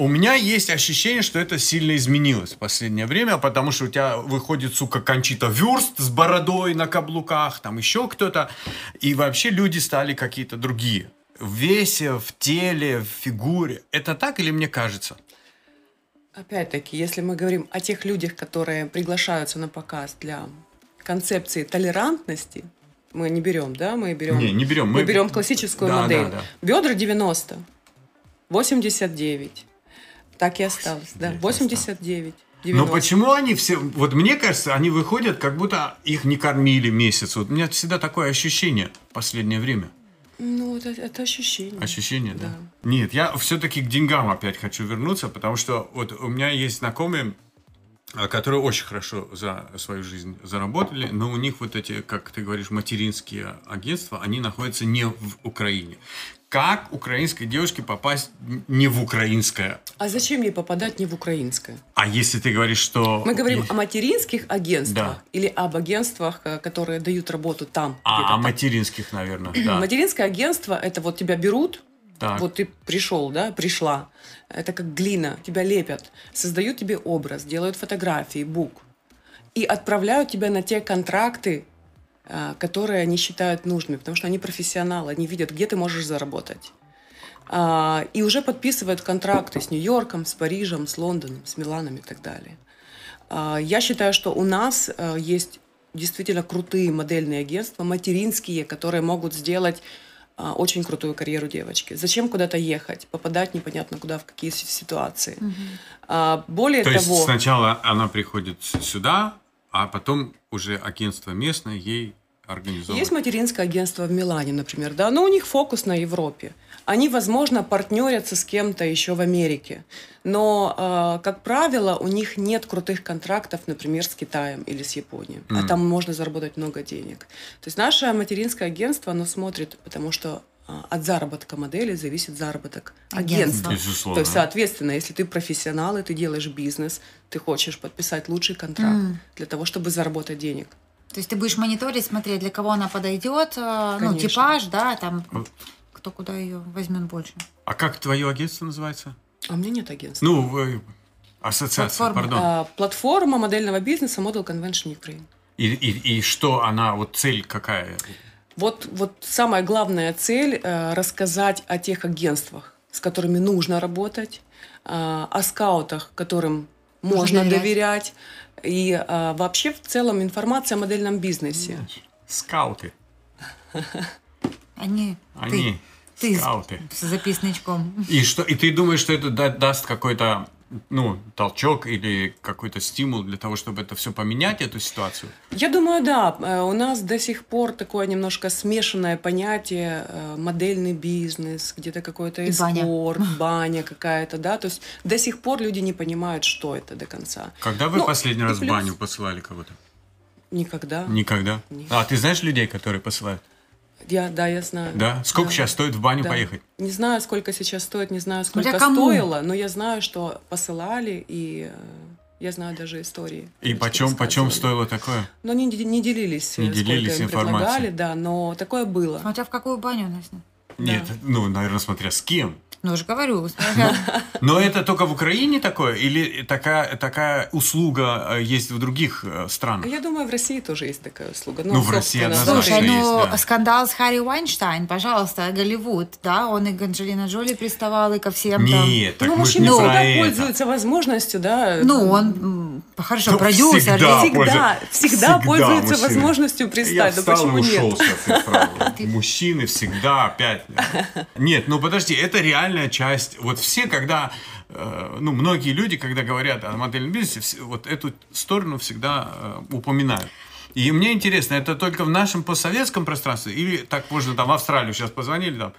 У меня есть ощущение, что это сильно изменилось в последнее время, потому что у тебя выходит, сука, Кончита Вюрст с бородой на каблуках, там еще кто-то, и вообще люди стали какие-то другие. В весе, в теле, в фигуре. Это так или мне кажется? Опять-таки, если мы говорим о тех людях, которые приглашаются на показ для концепции толерантности, мы не берем, да, мы берем... Не, не берем. Мы, Мы- берем классическую Да, модель. да, да. Бедра 90, 89. Так и осталось, да, 89 89. Но 90. почему они все... Вот мне кажется, они выходят, как будто их не кормили месяц. Вот у меня всегда такое ощущение в последнее время. Ну, это, это ощущение. Ощущение, да? Да. Нет, я все-таки к деньгам опять хочу вернуться, потому что вот у меня есть знакомые, а, которые очень хорошо за свою жизнь заработали, но у них вот эти, как ты говоришь, материнские агентства, они находятся не в Украине. Как украинской девушке попасть не в украинское? А зачем ей попадать не в украинское? А если ты говоришь, что... Мы говорим есть- о материнских агентствах Да. или об агентствах, э, которые дают работу там. А, о там. материнских, наверное, да. Материнское агентство это вот тебя берут, Так. вот ты пришел, да, пришла. Это как глина, тебя лепят, создают тебе образ, делают фотографии, бук и отправляют тебя на те контракты, которые они считают нужными, потому что они профессионалы, они видят, где ты можешь заработать. А, И уже подписывают контракты с Нью-Йорком, с Парижем, с Лондоном, с Миланом и так далее. А, Я считаю, что у нас э, есть действительно крутые модельные агентства, материнские, которые могут сделать а, очень крутую карьеру девочки. Зачем куда-то ехать, попадать непонятно куда, в какие ситуации. А, Более То есть того, сначала она приходит сюда, а потом уже агентство местное ей организовывает. Есть материнское агентство в Милане, например, да, но у них фокус на Европе. Они, возможно, партнерятся с кем-то еще в Америке, но, э, как правило, у них нет крутых контрактов, например, с Китаем или с Японией, а там можно заработать много денег. То есть наше материнское агентство, оно смотрит, потому что э, от заработка модели зависит заработок Агентства. Безусловно. То есть, соответственно, если ты профессионал и ты делаешь бизнес, ты хочешь подписать лучший контракт для того, чтобы заработать денег. То есть ты будешь мониторить, смотреть, для кого она подойдет, э, ну, типаж, да, там, кто куда ее возьмет больше. А как твое агентство называется? А у меня нет агентства. Ну, вы- ассоциация, Платформа. пардон. А, платформа модельного бизнеса Model Convention Ukraine. И, и, и что она, вот цель какая? Вот, вот самая главная цель э, рассказать о тех агентствах, с которыми нужно работать, э, о скаутах, которым Нужно можно доверять. доверять, и э, вообще в целом информация о модельном бизнесе. Скауты. Они, Они ты, ты с- скауты. с записничком. И что? И ты думаешь, что это да- даст какой-то ну, толчок или какой-то стимул для того, чтобы это все поменять, эту ситуацию? Я думаю, да. Э, У нас до сих пор такое немножко смешанное понятие э, модельный бизнес, где-то какой-то И баня. эскорт, баня какая-то, да. То есть до сих пор люди не понимают, что это до конца. Когда вы Ну, последний раз в плюс- баню посылали кого-то? Никогда. Никогда. Нет. А ты знаешь людей, которые посылают? Я, да, я знаю. Да? Сколько сейчас стоит в баню Да. поехать? Не знаю, сколько сейчас стоит, не знаю, сколько кому. стоило, но я знаю, что посылали, и э, я знаю даже истории. И почем, почем стоило такое? Но не, не делились, Не сколько делились им информацией. предлагали, да, но такое было. Смотря в какую баню, Настя. Нет, ну, наверное, смотря с кем. Ну, уже говорю, смотря- Но это только в Украине такое? Или такая, такая услуга э, есть в других э, странах? Я думаю, в России тоже есть такая услуга. Ну, в России однозначно Слушай, есть, ну, да. скандал с Харри Вайнштайн, пожалуйста, Голливуд, да, он и к Анджелина Джоли приставал, и ко всем там. Нет, так ну, мы не про всегда это. пользуются возможностью, да. Ну, он, хорошо, Ну, продюсер. всегда. всегда, пользу- всегда, пользуются мужчины. возможностью Я пристать. Ну встал почему и ушел нет? сейчас. я. Мужчины всегда опять. Нет, ну подожди, это реальная часть. Вот все, когда, э, ну, многие люди, когда говорят о модельном бизнесе, вот эту сторону всегда э, упоминают. И мне интересно, это только в нашем постсоветском пространстве или так можно там в Австралию сейчас позвонили там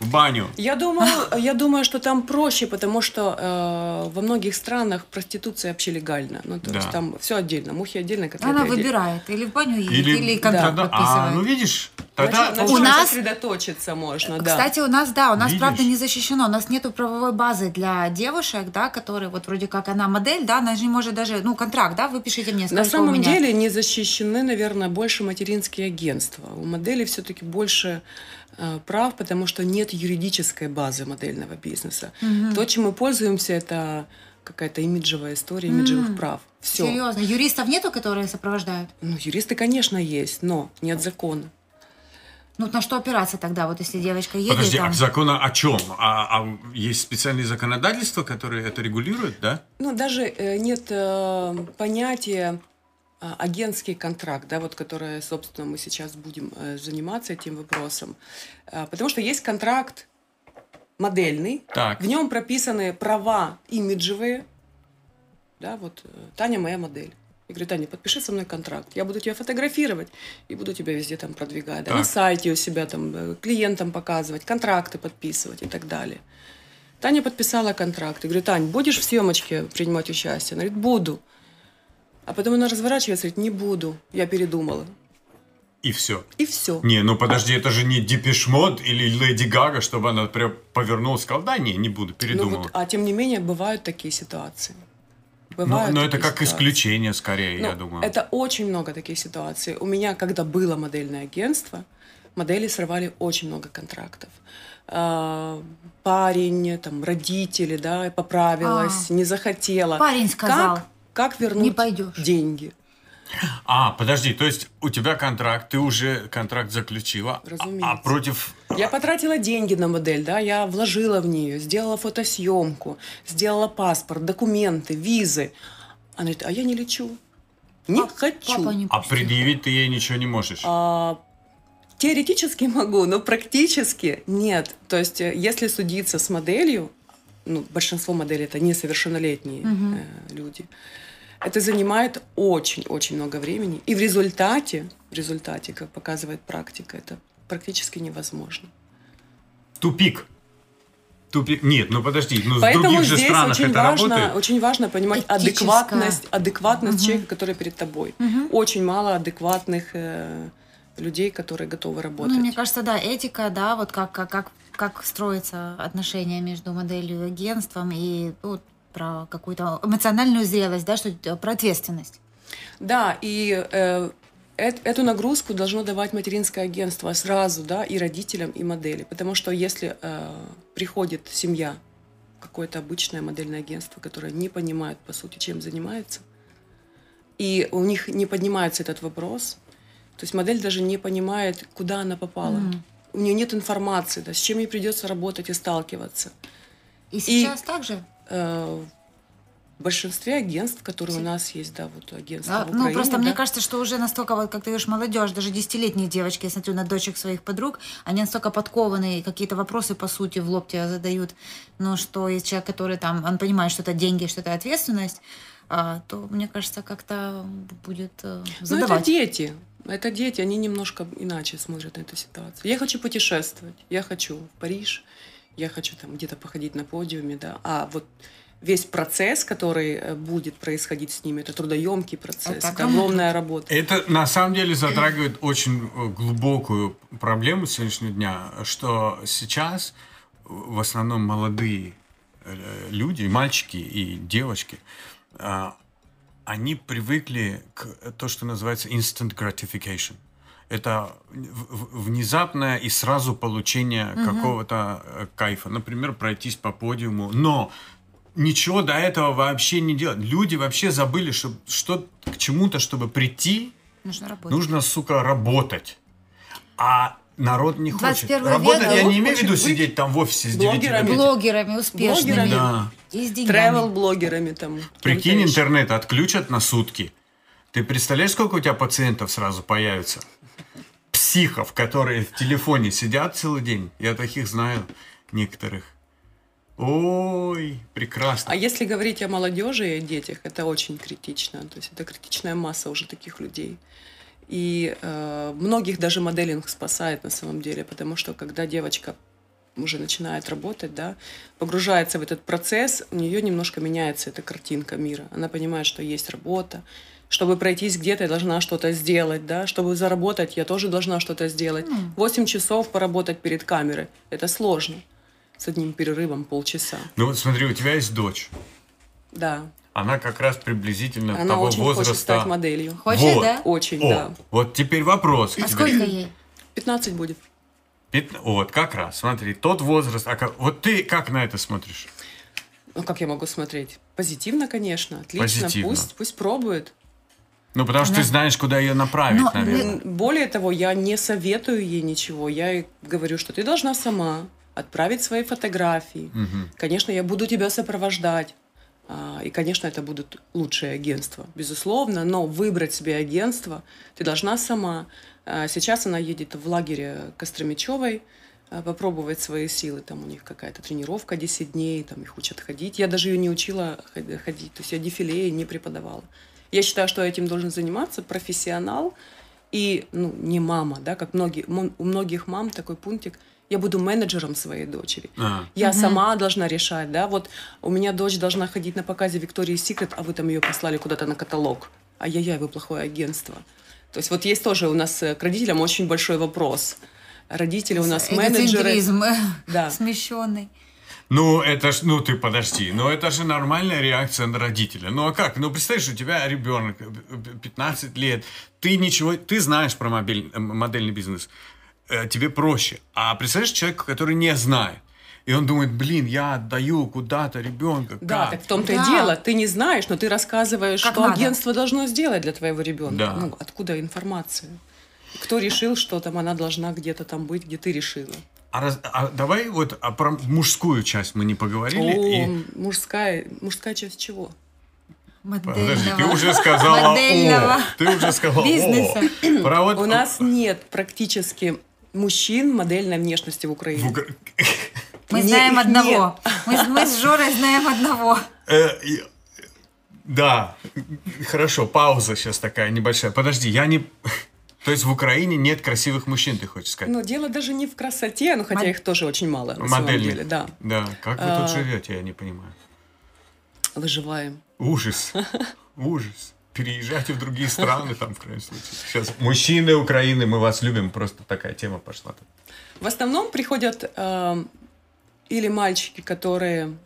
в баню? Я думаю, я думаю, что там проще, потому что э, во многих странах проституция вообще легальна. Ну, то Да. есть там все отдельно, мухи отдельно, котлеты Она отдельно. выбирает, или в баню едет, или, тогда- контракт А, подписывает. ну видишь, тогда На, чем- на У нас- сосредоточиться можно, да. Кстати, у нас, да, у нас, Видишь? правда, не защищено. У нас нету правовой базы для девушек, да, которые вот вроде как она модель, да, она же не может даже, ну, контракт, да, выпишите мне, На самом у меня. деле не защищены, наверное, больше материнские агентства. У модели все-таки больше прав, потому что нет юридической базы модельного бизнеса. То, чем мы пользуемся, это какая-то имиджевая история имиджевых прав. Все. Серьезно, юристов нету, которые сопровождают? Ну, юристы, конечно, есть, но нет закона. Ну, на что опираться тогда, вот если девочка едет Подожди, там... а закона о чем? А, а есть специальные законодательства, которые это регулируют, да? Ну, даже э, нет э, понятия агентский контракт, да, вот, которое, собственно, мы сейчас будем э, заниматься этим вопросом. А, потому что есть контракт модельный, Так. в нем прописаны права имиджевые, да, вот э, Таня моя модель. Я говорю, Таня, подпиши со мной контракт. Я буду тебя фотографировать и буду тебя везде там продвигать. Да, на сайте у себя там э, клиентам показывать, контракты подписывать и так далее. Таня подписала контракт. Я говорю, Тань, будешь в съемочке принимать участие? Она говорит, буду. А потом она разворачивается и говорит, не буду, я передумала. И все. И все. Не, ну подожди, это же не Депешмот или Леди Гага, чтобы она прям повернулась и сказала, да, не, не буду, Ну передумала. вот, а тем не менее, бывают такие ситуации. Но, Бывают но это такие как ситуации. исключение скорее, Ну, я думаю. Это очень много таких ситуаций. У меня, когда было модельное агентство, модели срывали очень много контрактов. А, Парень, там, родители, да, поправилась, не захотела. Парень сказал, Как, как вернуть «Не пойдешь». деньги? А, подожди, то есть у тебя контракт, ты уже контракт заключила, а- Разумеется. а против... Я потратила деньги на модель, да, я вложила в нее, сделала фотосъемку, сделала паспорт, документы, визы. Она говорит, а я не лечу. Не Пап- хочу. Папа не А предъявить ты ей ничего не можешь. А, теоретически могу, но практически нет. То есть, э, если судиться с моделью, ну, большинство моделей это несовершеннолетние э, люди, это занимает очень-очень много времени. И в результате, в результате, как показывает практика, это практически невозможно. Тупик. Тупик. Нет, ну подожди, ну в Поэтому других же здесь странах очень это важно, работает. очень важно понимать Этическое. адекватность, адекватность человека, который перед тобой. Очень мало адекватных э, людей, которые готовы работать. Ну, мне кажется, да, этика, да, вот как, как, как, как строятся отношения между моделью и агентством, и вот про какую-то эмоциональную зрелость, да, что про ответственность. Да, и э, эт- эту нагрузку должно давать материнское агентство сразу, да, и родителям, и модели. Потому что если э, приходит семья, какое-то обычное модельное агентство, которое не понимает, по сути, чем занимается, и у них не поднимается этот вопрос, то есть модель даже не понимает, куда она попала. У нее нет информации, да, с чем ей придется работать и сталкиваться. И сейчас также? Э, в большинстве агентств, которые у нас есть, да, вот агентства А, в ну, Украине, просто да, мне кажется, что уже настолько, вот, как ты говоришь, молодежь, даже десятилетние девочки, я смотрю на дочек своих подруг, они настолько подкованные, какие-то вопросы, по сути, в лоб тебе задают, но что есть человек, который там, он понимает, что это деньги, что это ответственность, а, то, мне кажется, как-то будет э, Ну, это задавать. дети. Это дети, они немножко иначе смотрят на эту ситуацию. Я хочу путешествовать, я хочу в Париж, я хочу там где-то походить на подиуме, да. А вот весь процесс, который э, будет происходить с ними, это трудоемкий процесс, Это это, огромная работа. Это на самом деле затрагивает очень э, глубокую проблему сегодняшнего дня, что сейчас в основном молодые э, люди, мальчики и девочки, а, они привыкли к то, что называется instant gratification. Это внезапное и сразу получение какого-то э, кайфа. Например, пройтись по подиуму. Но ничего до этого вообще не делать. Люди вообще забыли, что, что к чему-то, чтобы прийти, Нужно работать. нужно, сука, работать. А народ не хочет. 21 Работать, век, я не имею в виду сидеть там в офисе с 9 до блогерами. 5. Блогерами успешными. Блогерами. Да. И с деньгами. Тревел-блогерами там. Прикинь, интернет отключат на сутки. Ты представляешь, сколько у тебя пациентов сразу появится? Психов, которые в телефоне сидят целый день. Я таких знаю некоторых. Ой, прекрасно. А если говорить о молодежи и о детях, это очень критично. То есть это критичная масса уже таких людей. И э, многих даже моделинг спасает на самом деле, потому что когда девочка уже начинает работать, да, погружается в этот процесс, у нее немножко меняется эта картинка мира. Она понимает, что есть работа. Чтобы пройтись где-то, я должна что-то сделать, да. Чтобы заработать, я тоже должна что-то сделать. Восемь часов поработать перед камерой. Это сложно. С одним перерывом полчаса. Ну вот смотри, у тебя есть дочь. Да. Она как раз приблизительно Она того очень возраста. хочет стать моделью. Хочет, Вот. да? Очень, О, да. вот теперь вопрос. А сколько ей? 15 будет. Пят- Вот, как раз, смотри, тот возраст. А как- Вот ты как на это смотришь? Ну, как я могу смотреть? Позитивно, конечно. Отлично. Позитивно. Пусть, пусть пробует. Ну, потому что ты Она- знаешь, куда ее направить, Но- наверное. Более того, я не советую ей ничего. Я ей говорю, что ты должна сама отправить свои фотографии. Мгм. Конечно, я буду тебя сопровождать. А, И, конечно, это будут лучшие агентства, безусловно, но выбрать себе агентство ты должна сама. А, Сейчас она едет в лагере Костромичевой, а, попробовать свои силы. Там у них какая-то тренировка 10 дней, там их учат ходить. Я даже ее не учила ход- ходить, то есть я дефиле не преподавала. Я считаю, что этим должен заниматься профессионал и ну, не мама, да, как многие, у многих мам такой пунктик. Я буду менеджером своей дочери. А. Я сама должна решать, да, вот у меня дочь должна ходить на показе Виктории Секрет, а вы там ее послали куда-то на каталог. Ай-яй-яй, вы плохое агентство. То есть вот есть тоже у нас э, к родителям очень большой вопрос. Родители у нас менеджеры. Эгоцентризм Да. смещенный. Ну, это ж, ну ты подожди, ну это же нормальная реакция на родителя. Ну а как? Ну представляешь, у тебя ребенок э, 15 лет, ты ничего, ты знаешь про мобиль- э, модельный бизнес, Э, тебе проще. А представляешь человека, который не знает, и он думает, блин, я отдаю куда-то ребенка. Да, как? так в том-то Да. и дело. Ты не знаешь, но ты рассказываешь, Как что надо. агентство должно сделать для твоего ребенка. Да. Ну, откуда информация? Кто решил, что там она должна где-то там быть, где ты решила? А, раз- а давай вот а про мужскую часть мы не поговорили. О, и... мужская, мужская часть чего? Подожди, Модельного. ты уже сказала Модельного. о. Ты уже сказала Бизнеса. о. Про вот... У нас нет практически мужчин модельной внешности в в Украине. Укра- Мы Не- знаем одного. Мы, с- мы с Жорой знаем одного. Э, Да, хорошо, пауза сейчас такая небольшая. Подожди, я не... То есть в Украине нет красивых мужчин, ты хочешь сказать? Но дело даже не в красоте, ну хотя Мод- их тоже очень мало на самом деле, да. Да, как вы А. тут живете, я не понимаю. Выживаем. Ужас, ужас. Переезжайте в другие страны, там, в крайнем случае. Сейчас мужчины Украины, мы вас любим, просто такая тема пошла. В основном приходят э, или мальчики, которые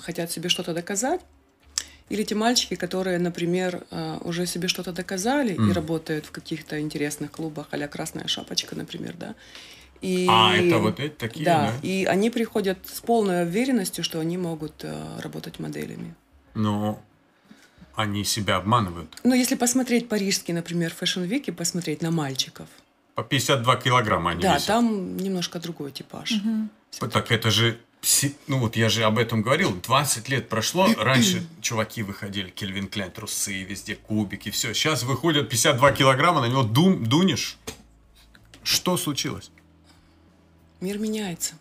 хотят себе что-то доказать, или те мальчики, которые, например, э, уже себе что-то доказали и работают в каких-то интересных клубах, а Красная Шапочка, например, да. И, А, это вот эти такие, да, да? и они приходят с полной уверенностью, что они могут э, работать моделями. Но они себя обманывают. Но если посмотреть парижский, например, Fashion Week и посмотреть на мальчиков, По 52 килограмма они да, весят. там немножко другой типаж. Так это же, ну вот я же об этом говорил, 20 лет прошло, раньше чуваки выходили, Кельвин Кляйн, трусы, везде кубики, все. Сейчас выходят 52 килограмма, на него дум, дунешь. Что случилось? Мир меняется.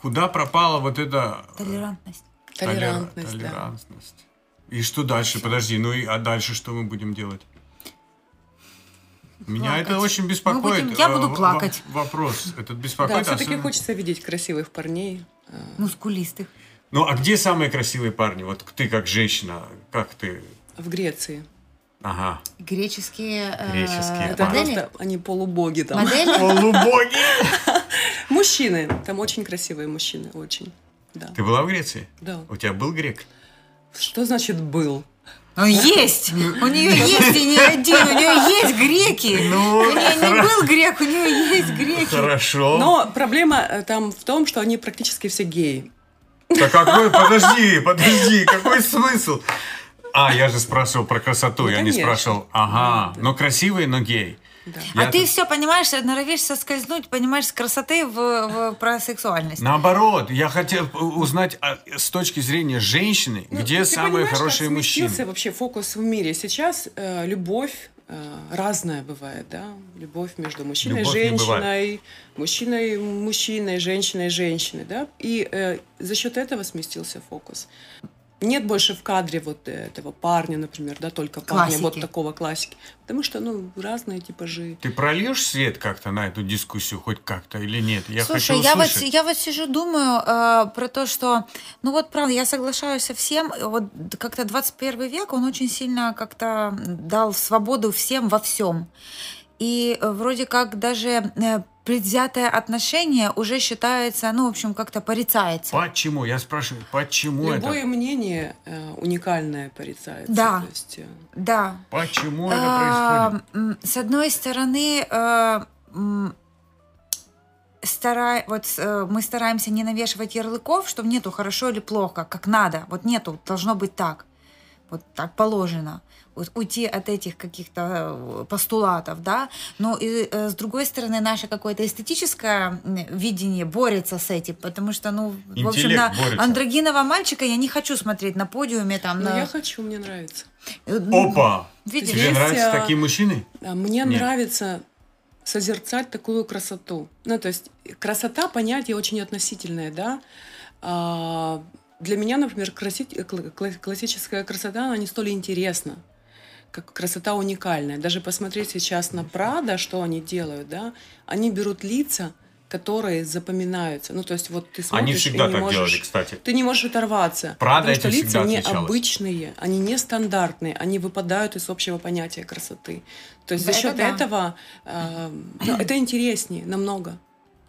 Куда пропала вот эта э, Толерантность. толер- Толерантность, да. толерантность? И что дальше? Подожди, ну и а дальше что мы будем делать? Меня это Плакать. очень беспокоит. Будем- я буду э, плакать. в- Вопрос этот Да, беспокоит. все-таки особенно- хочется видеть красивых парней. э, Мускулистых. Ну, а где самые красивые парни? Вот ты как женщина, как ты? В Греции. Ага. Греческие, э, Греческие Это модели. просто они полубоги там. Модели? Полубоги! Мужчины. Там очень красивые мужчины, очень. Да. Ты была в Греции? Да. У тебя был грек? Что значит был? Ну, есть! У нее есть и не один, у нее есть греки. Ну, У нее не был грек, у нее есть греки. Хорошо. Но проблема э, там в том, что они практически все геи. Да какой, подожди, подожди, какой смысл? А, я же спрашивал про красоту, Ну, я не конечно. спрашивал. Ага, но красивый, но гей. Да. А Я ты тут- все понимаешь, норовишься скользнуть, понимаешь, с красоты в, в- про сексуальность. Наоборот, я хотел узнать а, с точки зрения женщины, Ну, где ты самые как хорошие сместился мужчины. вообще фокус в мире. Сейчас э, любовь э, разная бывает, да? Любовь между мужчиной и Любовь женщиной, мужчиной, мужчиной, женщиной, женщиной, да? И э, за счет этого сместился фокус. Нет больше в кадре вот этого парня, например, да, только парня, вот Классики. такого классики. Потому что, ну, разные типажи. Ты прольешь свет как-то на эту дискуссию, хоть как-то или нет? Я Слушай, хочу я вот, я вот сижу, думаю э, про то, что, ну вот правда, я соглашаюсь со всем. Вот как-то 21 век, он очень сильно как-то дал свободу всем во всем. И э, вроде как даже э, предвзятое отношение уже считается, ну, в общем, как-то порицается. Почему? Я спрашиваю, почему Любое это? мнение э, уникальное порицается. Да. То есть, э, Да. Почему это А, происходит? С одной стороны, э, стара- вот, э, мы стараемся не навешивать ярлыков, что нету хорошо или плохо, как надо. Вот нету, должно быть так. Вот так положено. Уйти от этих каких-то э, постулатов, да. Но и, э, с другой стороны, наше какое-то эстетическое видение борется с этим, потому что, ну, в общем, Интеллект на борется. андрогинового мальчика я не хочу смотреть на подиуме там. ну, на... я хочу, мне нравится. Э, ну, Опа! Видишь? Тебе Здесь, нравятся а, такие мужчины? Мне Нет. нравится созерцать такую красоту. Ну, то есть красота понятие очень относительное, да. А, Для меня, например, краси- кла- кла- классическая красота, она не столь интересна, как красота уникальная. Даже посмотреть сейчас на Прада, что они делают, да, они берут лица, которые запоминаются. Ну, то есть вот ты смотришь Они всегда и не так можешь, делали, кстати. Ты не можешь оторваться. Прада потому что лица необычные, они нестандартные, они выпадают из общего понятия красоты. То есть Да, за это счет да. этого э, ну, это интереснее намного,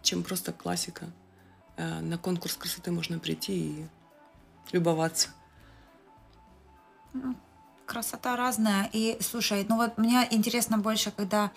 чем просто классика. Э, на конкурс красоты можно прийти и любоваться. Красота разная. И слушай, ну вот мне интересно больше, когда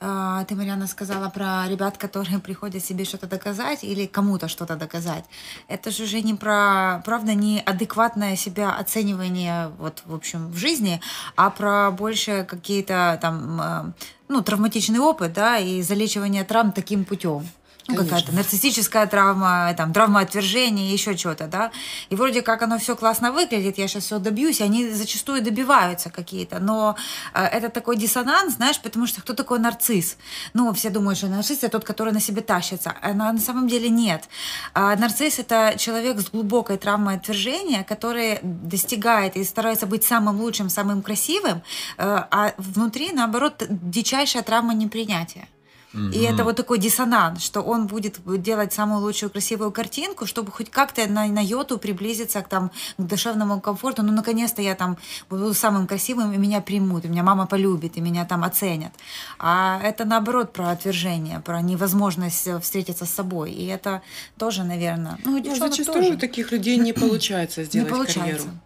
э, ты, Марьяна, сказала про ребят, которые приходят себе что-то доказать или кому-то что-то доказать. Это же уже не про, правда, не адекватное себя оценивание вот, в общем, в жизни, а про больше какие-то там, э, ну, травматичный опыт, да, и залечивание травм таким путем. Ну, какая-то нарциссическая травма, там, травма отвержения, еще что-то, да. И вроде как оно все классно выглядит, я сейчас все добьюсь, они зачастую добиваются какие-то. Но э, это такой диссонанс, знаешь, потому что кто такой нарцисс? Ну, все думают, что нарцисс это тот, который на себе тащится. А на, на самом деле нет. А нарцисс это человек с глубокой травмой отвержения, который достигает и старается быть самым лучшим, самым красивым, э, а внутри, наоборот, дичайшая травма непринятия. И это вот такой диссонанс, что он будет делать самую лучшую красивую картинку, чтобы хоть как-то на, на йоту приблизиться к, там, к душевному комфорту. Ну, наконец-то я там буду самым красивым, и меня примут, и меня мама полюбит, и меня там оценят. А это, наоборот, про отвержение, про невозможность э, встретиться с собой. И это тоже, наверное... Ну, Ну, зачастую тоже. у таких людей не получается не сделать получается. карьеру.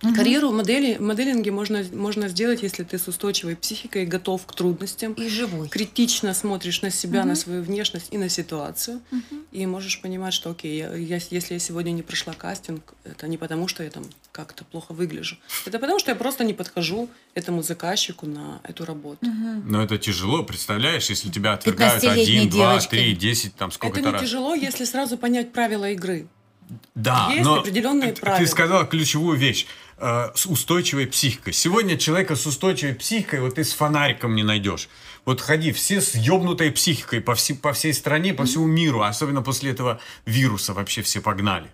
Карьеру в модели, моделинге можно, можно сделать, если ты с устойчивой психикой готов к трудностям, И живой. критично смотришь на себя, на свою внешность и на ситуацию, и можешь понимать, что окей, я, я- если я сегодня не прошла кастинг, это не потому, что я там как-то плохо выгляжу, это потому, что я просто не подхожу этому заказчику на эту работу. Но это тяжело, представляешь, если тебя отвергают 15-летней один, два, три, десять, там сколько-то это не раз. тяжело, если сразу понять правила игры. Да, Есть но определенные ты- правила. Ты сказала ключевую вещь. Э, с устойчивой психикой. Сегодня человека с устойчивой психикой вот ты с фонариком не найдешь. Вот ходи, все с ёбнутой психикой по, все- по всей стране, по всему миру, особенно после этого вируса вообще все погнали.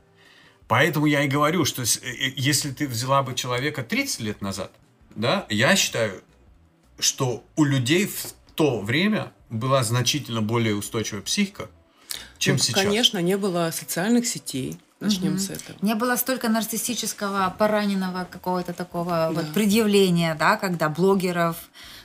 Поэтому я и говорю, что э, э, если ты взяла бы человека 30 лет назад, да, я считаю, что у людей в то время была значительно более устойчивая психика, чем Ну, сейчас. Конечно, не было социальных сетей. Начнем с этого. Не было столько нарциссического, пораненного какого-то такого вот предъявления, да, когда блогеров,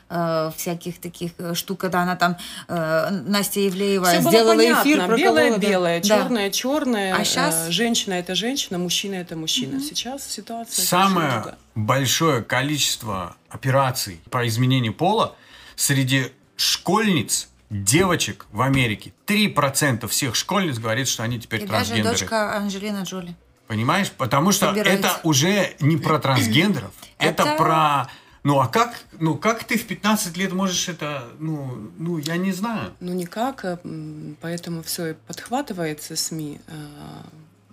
э, всяких таких э, штук, когда она там, э, Настя Евлеева Все сделала понятно. эфир про белое кого-то. белое, Да. черное черное. А щас? женщина это женщина, мужчина это мужчина. Сейчас ситуация Самое большое количество операций по изменению пола среди школьниц, девочек в Америке. 3% всех школьниц говорит, что они теперь И даже трансгендеры. дочка Анджелина Джоли. Понимаешь? Потому что Собирается. это уже не про трансгендеров. Это Это- про... Ну, а как, ну, как ты в 15 лет можешь это... Ну, ну я не знаю. Ну никак, э, поэтому все и подхватывается СМИ. э,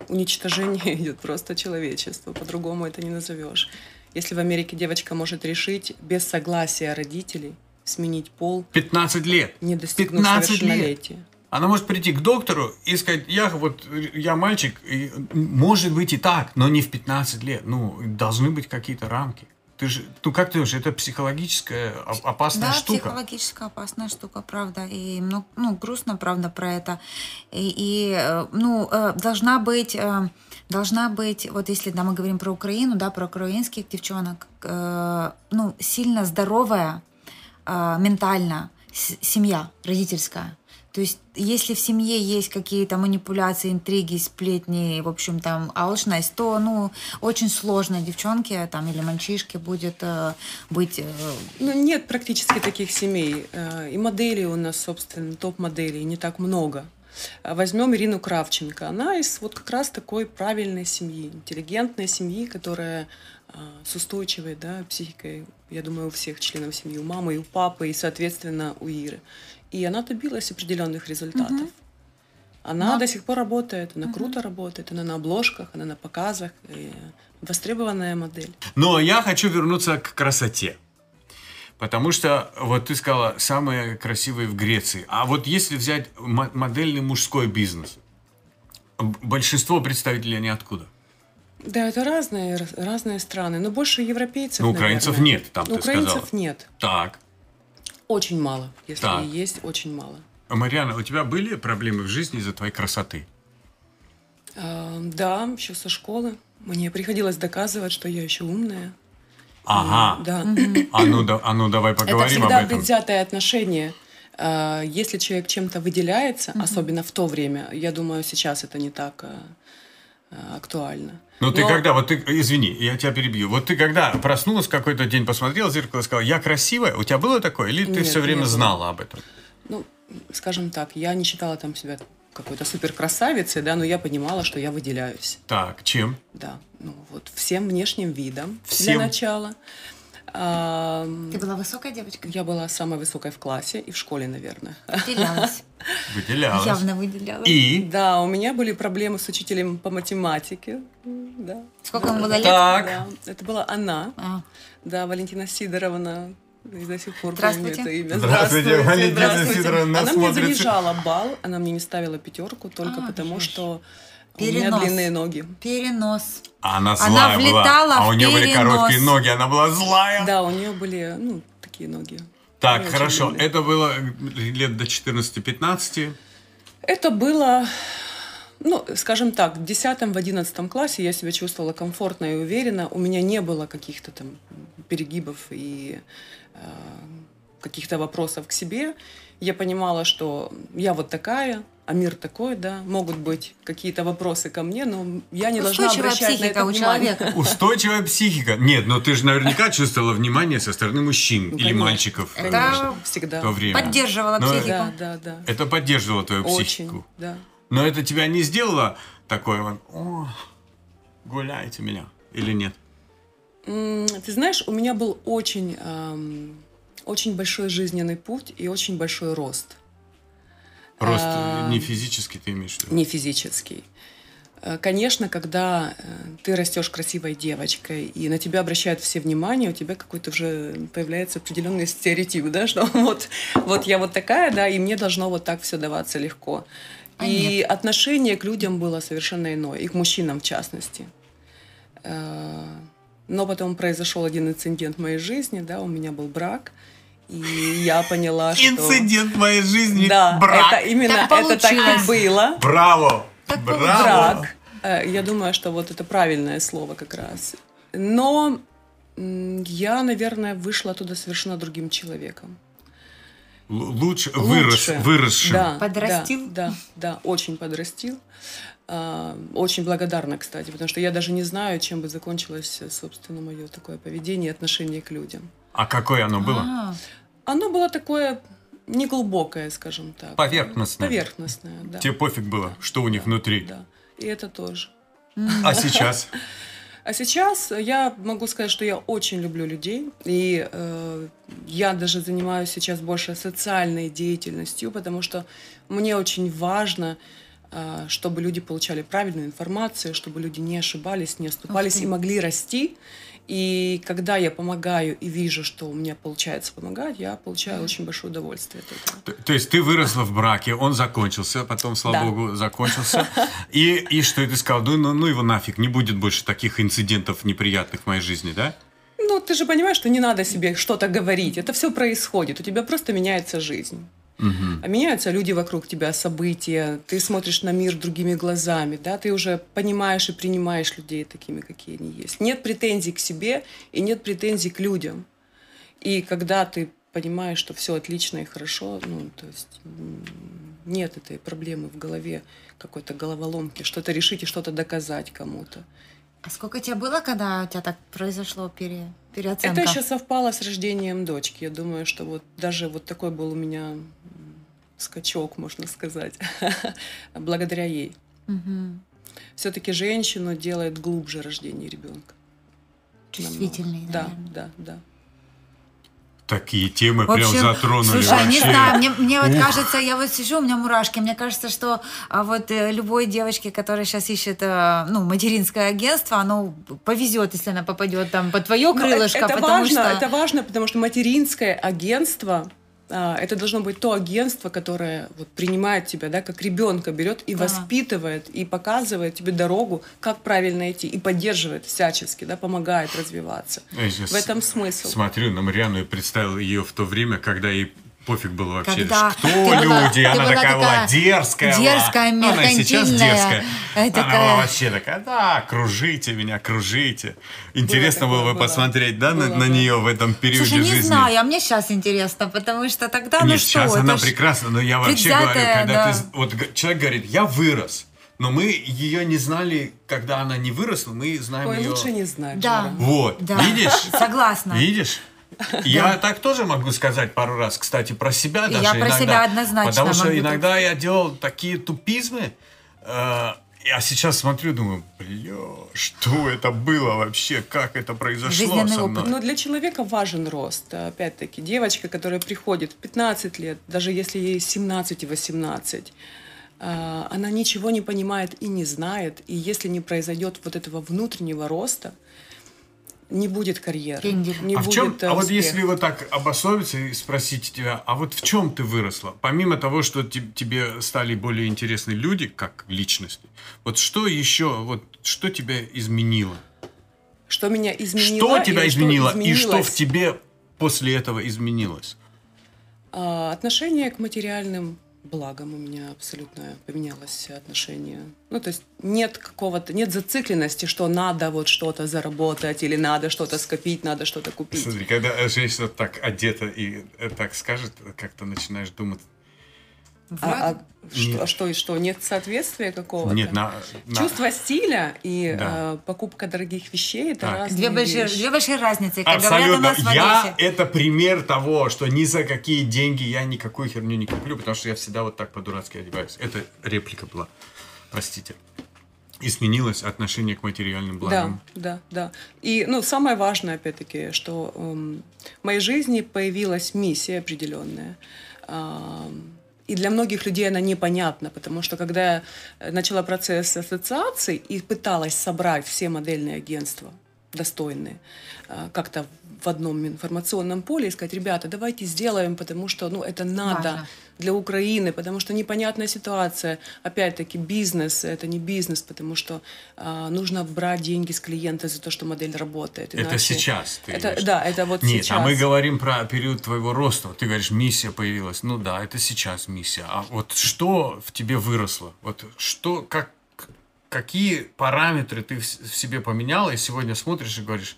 Уничтожение идет просто человечество, по-другому это не назовешь. Если в Америке девочка может решить без согласия родителей сменить пол, 15 лет. не достигнув 15 лет. совершеннолетия. Она может прийти к доктору и сказать, я вот, я мальчик, и, может быть и так, но не в 15 лет. Ну, должны быть какие-то рамки. Ты же, ну как ты думаешь, это психологическая опасная да, штука. психологическая опасная штука, правда. И ну, ну, грустно, правда, про это. И, и, э, ну, э, должна быть, э, должна быть, вот если да, мы говорим про Украину, да, про украинских девчонок, ну, сильно здоровая э, ментально семья родительская. То есть, если в семье есть какие-то манипуляции, интриги, сплетни, в общем, там, алчность, то, ну, очень сложно девчонке там, или мальчишке будет э, быть э, Ну, нет практически таких семей. Э, И моделей у нас, собственно, топ-моделей не так много. А Возьмем Ирину Кравченко. Она из вот как раз такой правильной семьи, интеллигентной семьи, которая а, с устойчивой да, психикой, я думаю, у всех членов семьи, у мамы, и у папы, и, соответственно, у Иры. И она добилась определенных результатов. Она Но- до сих пор работает, она круто работает, она на обложках, она на показах, и востребованная модель. Но я хочу вернуться к красоте. Потому что, вот ты сказала, самые красивые в Греции. А вот если взять мо- модельный мужской бизнес, большинство представителей они откуда? Да, это разные, раз- разные страны, но больше европейцев. Ну, украинцев наверное. нет, там Ну, ты украинцев сказала. нет. Так. Очень мало. Если Так. есть, очень мало. Мариана, у тебя были проблемы в жизни из-за твоей красоты? А, да, еще со школы. Мне приходилось доказывать, что я еще умная. Ага. Да. А ну, да, а ну давай Это поговорим всегда об этом. предвзятое отношение. А, Если человек чем-то выделяется, особенно в то время, я думаю, сейчас это не так а, актуально. Ну ты Но- когда, вот ты, извини, я тебя перебью. Вот ты когда проснулась какой-то день, посмотрела в зеркало и сказала, я красивая, у тебя было такое? Или ты Нет, все время знала об этом? Ну, скажем так, я не считала там себя какой-то супер красавицей, да, но я понимала, что я выделяюсь. Так, чем? Да, ну вот всем внешним видом Всем? для начала. А, Ты была высокая девочка? я была самой высокой в классе и в школе, наверное. Выделялась. Выделялась. Явно выделялась. И? Да, у меня были проблемы с учителем по математике. Да. Сколько ему было лет? Так. Да, это была она, А. да, Валентина Сидоровна. И до сих пор помню это имя. Здравствуйте, Валентина здравствуйте. Сидоровна, Она смотрится. мне занижала балл, она мне не ставила пятерку только А, потому, жесть. что у меня Перенос. длинные ноги. Перенос. А она Она злая влетала была. А у нее были перенос. короткие ноги, она была злая. Да, у нее были, ну, такие ноги. Так, хорошо. длинные. Это было лет до 14-15. Это было, ну, скажем так, в 10-11 классе я себя чувствовала комфортно и уверенно. У меня не было каких-то там перегибов и э, каких-то вопросов к себе. Я понимала, что я вот такая, а мир такой, да. Могут быть какие-то вопросы ко мне, но я не должна Устойчивая обращать на психика это у внимание. человека. Устойчивая психика. Нет, но ты же наверняка чувствовала внимание со стороны мужчин Ну, или конечно, мальчиков э, Конечно, всегда. то время. Поддерживала Но психику. Да, да, да. Это поддерживало твою Очень, психику. да. Но это тебя не сделало такое вот, «О, гуляйте меня или нет? Ты знаешь, у меня был очень, эм, очень большой жизненный путь и очень большой рост. Просто А, не физически ты имеешь в виду? не физический. Э, Конечно, когда э, ты растешь красивой девочкой, и на тебя обращают все внимание, у тебя какой-то уже появляется определенный стереотип, да, что вот, вот я вот такая, да, и мне должно вот так все даваться легко. А и нет. отношение к людям было совершенно иное, и к мужчинам в частности. Но потом произошел один инцидент в моей жизни, да, у меня был брак, и я поняла, что... Инцидент в моей жизни. Да, брак. это именно Так это так и было. Браво! Так Браво! Брак. Э, Я думаю, что вот это правильное слово как раз. Но я, наверное, вышла оттуда совершенно другим человеком. Л- Лучше, вырос, Лучше. выросшим. Да, Подрастил? Да, да, да, очень подрастил. А, Очень благодарна, кстати, потому что я даже не знаю, чем бы закончилось, э, собственно, мое такое поведение и отношение к людям. А какое оно было? А, Оно было такое неглубокое, скажем так. Поверхностное. Поверхностное, да. Тебе пофиг было, что у них внутри. Да, и это тоже. А сейчас? А сейчас я могу сказать, что я очень люблю людей, и э, я даже занимаюсь сейчас больше социальной деятельностью, потому что мне очень важно, э, чтобы люди получали правильную информацию, чтобы люди не ошибались, не оступались и могли расти. И когда я помогаю и вижу, что у меня получается помогать, я получаю очень большое удовольствие от этого. Т- То есть ты выросла в браке, он закончился, потом, слава Да. богу, закончился. И, и что и ты сказал? Ну, ну, ну его нафиг, не будет больше таких инцидентов неприятных в моей жизни, да? Ну, ты же понимаешь, что не надо себе что-то говорить. Это все происходит. У тебя просто меняется жизнь. А меняются люди вокруг тебя, события. Ты смотришь на мир другими глазами, да? Ты уже понимаешь и принимаешь людей такими, какие они есть. Нет претензий к себе и нет претензий к людям. И когда ты понимаешь, что все отлично и хорошо, ну, то есть нет этой проблемы в голове, какой-то головоломки, что-то решить и что-то доказать кому-то. А сколько тебе было, когда у тебя так произошло пере, переоценка? Это еще совпало с рождением дочки. Я думаю, что вот даже вот такой был у меня скачок, можно сказать, благодаря ей. Все-таки женщину делает глубже рождение ребенка. Чувствительный, Да, наверное. да, да. Такие темы В общем, прям затронули Слушай, не вообще. знаю, мне, мне вот Ух. кажется, я вот сижу, у меня мурашки, мне кажется, что а, вот э, любой девочке, которая сейчас ищет, э, ну, материнское агентство, оно повезет, если она попадет там под твое Но крылышко, Ну, это, это потому важно, что... это важно, потому что материнское агентство это должно быть то агентство, которое вот, принимает тебя, да, как ребенка берет и Да. воспитывает, и показывает тебе дорогу, как правильно идти, и поддерживает всячески, да, помогает развиваться. Я сейчас В этом смысл. Смотрю на Мариану и представил ее в то время, когда ей пофиг было вообще. Когда Кто была- люди? ты она была такая была такая дерзкая. была. дерзкая, Ну, Она и сейчас дерзкая. Э, Она такая- была вообще такая, да, кружите меня, кружите. Интересно такое, было бы было. посмотреть, да, на, Было, на нее в этом периоде Слушай, не жизни. знаю, а мне сейчас интересно, потому что тогда, ну Нет, что, сейчас она прекрасна, но я вообще говорю, когда да. ты... Вот человек говорит, я вырос, но мы ее не знали, когда она не выросла, мы знаем Ой, ее... лучше не знать. Да. Вот, Да. видишь? Согласна. Видишь? Я так тоже могу сказать пару раз, кстати, про себя даже я про иногда. себя однозначно Потому что могу иногда я делал такие тупизмы, э, а сейчас смотрю, думаю, бля, что это было вообще, как это произошло Жизненный со опыт. мной? Но для человека важен рост. Опять-таки, девочка, которая приходит в 15 лет, даже если ей 17 и 18, а, она ничего не понимает и не знает. И если не произойдет вот этого внутреннего роста, не будет карьеры. Деньги. Не а в будет чем, э, а вот успеха. если вот так обособиться и спросить тебя, а вот в чем ты выросла? Помимо того, что те- тебе стали более интересны люди, как личности, вот что еще, вот что тебя изменило? Что меня изменило? Что тебя изменило и что в тебе после этого изменилось? А, Отношение к материальным благам у меня абсолютно поменялось отношение. Ну, то есть нет какого-то, нет зацикленности, что надо вот что-то заработать или надо что-то скопить, надо что-то купить. Смотри, когда женщина так одета и э, так скажет, как-то начинаешь думать, А, а что, а что, и что, нет соответствия какого-то? нет, на, на- Чувство стиля и Да. э, покупка дорогих вещей это Так. разные Две большие, вещи. две большие разницы. Как говорят у Абсолютно. нас в Я это пример того, что ни за какие деньги я никакую херню не куплю, потому что я всегда вот так по-дурацки одеваюсь. Это реплика была. Простите. И сменилось отношение к материальным Да, благам. да, да. И ну, самое важное, опять-таки, что эм, в моей жизни появилась миссия определенная. Ам, и для многих людей она непонятна, потому что когда я э, начала процесс ассоциаций и пыталась собрать все модельные агентства достойные, э, как-то в одном информационном поле и сказать, ребята, давайте сделаем, потому что ну, это надо Важно. Для Украины, потому что непонятная ситуация. Опять-таки, бизнес это не бизнес, потому что а, нужно брать деньги с клиента за то, что модель работает. Это иначе- сейчас ты Это, имеешь? да, это вот Нет, сейчас. а мы говорим про период твоего роста. Ты говоришь, миссия появилась. Ну да, это сейчас миссия. А вот что в тебе выросло? Вот что, как, какие параметры ты в себе поменяла, и сегодня смотришь и говоришь,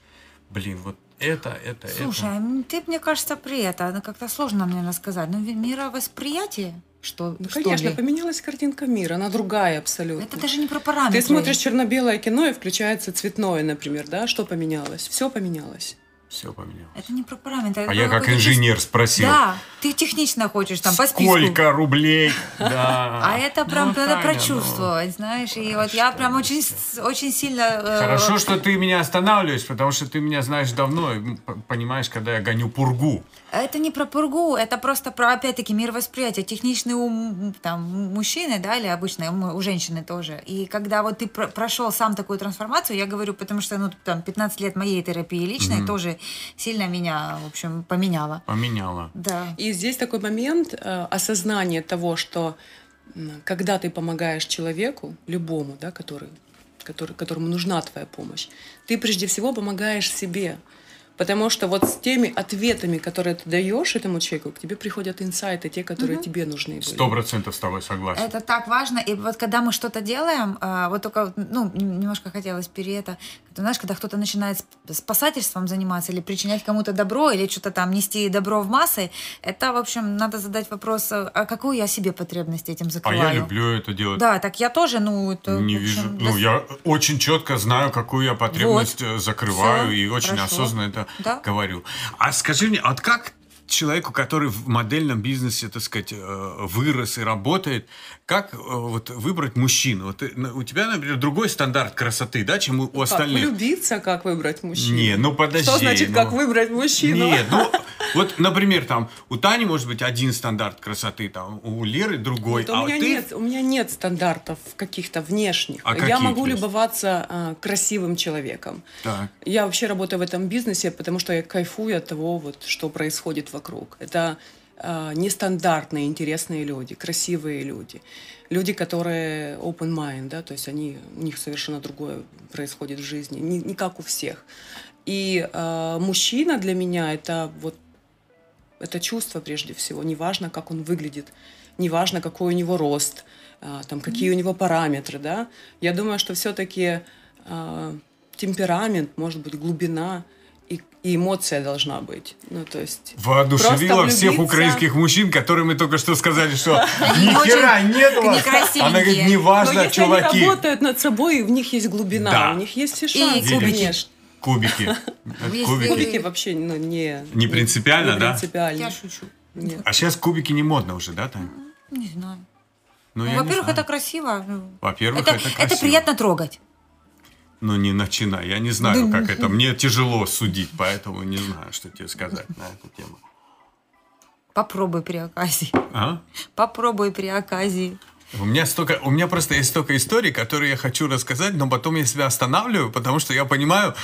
блин, вот это, это, Слушай, это. м, ты, мне кажется, при это, ну, как-то сложно, наверное, сказать. Ну, ви- мировосприятие, что, Ну, что конечно, ли? поменялась картинка мира, она другая абсолютно. Это даже не про параметры. Ты смотришь черно-белое кино и включается цветное, например, да? Что поменялось? Все поменялось. Все поменялось. Это не про параметры. А я как инженер спросил. Да, ты технично хочешь, там, по списку. Сколько рублей? Да. А это прям Ну, надо Таня, ну. прочувствовать, знаешь. И вот я прям очень, очень сильно... э, Хорошо, что ты меня останавливаешь, потому что ты меня знаешь давно и понимаешь, когда я гоню пургу. Это не про пургу, это просто про, опять-таки, мировосприятие. Техничный ум там, мужчины, да, или обычно у, у женщины тоже. И когда вот ты про- прошел сам такую трансформацию, я говорю, потому что, ну, там, 15 лет моей терапии личной тоже сильно меня, в общем, поменяло. Поменяла. Да. И здесь такой момент э, осознания того, что когда ты помогаешь человеку, любому, да, который, который, которому нужна твоя помощь, ты прежде всего помогаешь себе. Потому что вот с теми ответами, которые ты даешь этому человеку, к тебе приходят инсайты, те, которые тебе нужны. Сто процентов с тобой согласен. Это так важно. И вот когда мы что-то делаем, а, вот только, ну, нем- немножко хотелось пере это, ты знаешь, когда кто-то начинает сп- спасательством заниматься или причинять кому-то добро, или что-то там нести добро в массы, это, в общем, надо задать вопрос, а а какую я себе потребность этим А закрываю? я люблю это делать. Да, так я тоже, ну, это, Не общем, вижу. Ну, дос- я очень четко знаю, какую я потребность э, закрываю, Всё, и очень хорошо. осознанно это Да. говорю. А скажи мне, а вот как человеку, который в модельном бизнесе, так сказать, э, вырос и работает, как э, вот выбрать мужчину? Вот ну, у тебя, например, другой стандарт красоты, да, чем у, у Как остальных? влюбиться, как выбрать мужчину? Не, ну подожди. Что значит, ну. как выбрать мужчину? Нет, ну вот, например, там у Тани может быть один стандарт красоты, там у Леры другой, Вот а у, меня ты нет, у меня нет стандартов каких-то внешних. А Я могу есть? любоваться а, красивым человеком. Так. Я вообще работаю в этом бизнесе, потому что я кайфую от того, вот, что происходит вокруг. Это нестандартные, интересные люди, красивые люди. Люди, которые open mind, да, то есть они, у них совершенно другое происходит в жизни, не, не как у всех. И а, мужчина для меня это вот Это чувство прежде всего. Неважно, как он выглядит, неважно, какой у него рост, а, там, какие у него параметры, да. Я думаю, что все-таки а, темперамент, может быть, глубина и, и эмоция должна быть. Ну, то есть... Воодушевила всех украинских мужчин, которые мы только что сказали, что ни хера нет у вас. Она говорит, неважно, чуваки. они работают над собой, в них есть глубина, у них есть все шансы, конечно. Кубики. Кубики. Кубики вообще ну, не... Не принципиально, не да? принципиально. Я шучу. Нет. А сейчас кубики не модно уже, да, Таня? Не знаю. Ну, ну во-первых, это красиво. Во-первых, это, это красиво. Это приятно трогать. Ну, не начинай. Я не знаю, как это. Мне тяжело судить, поэтому не знаю, что тебе сказать на эту тему. Попробуй при оказии. А? Попробуй при оказии. У меня столько, у меня просто есть столько историй, которые я хочу рассказать, но потом я себя останавливаю, потому что я понимаю,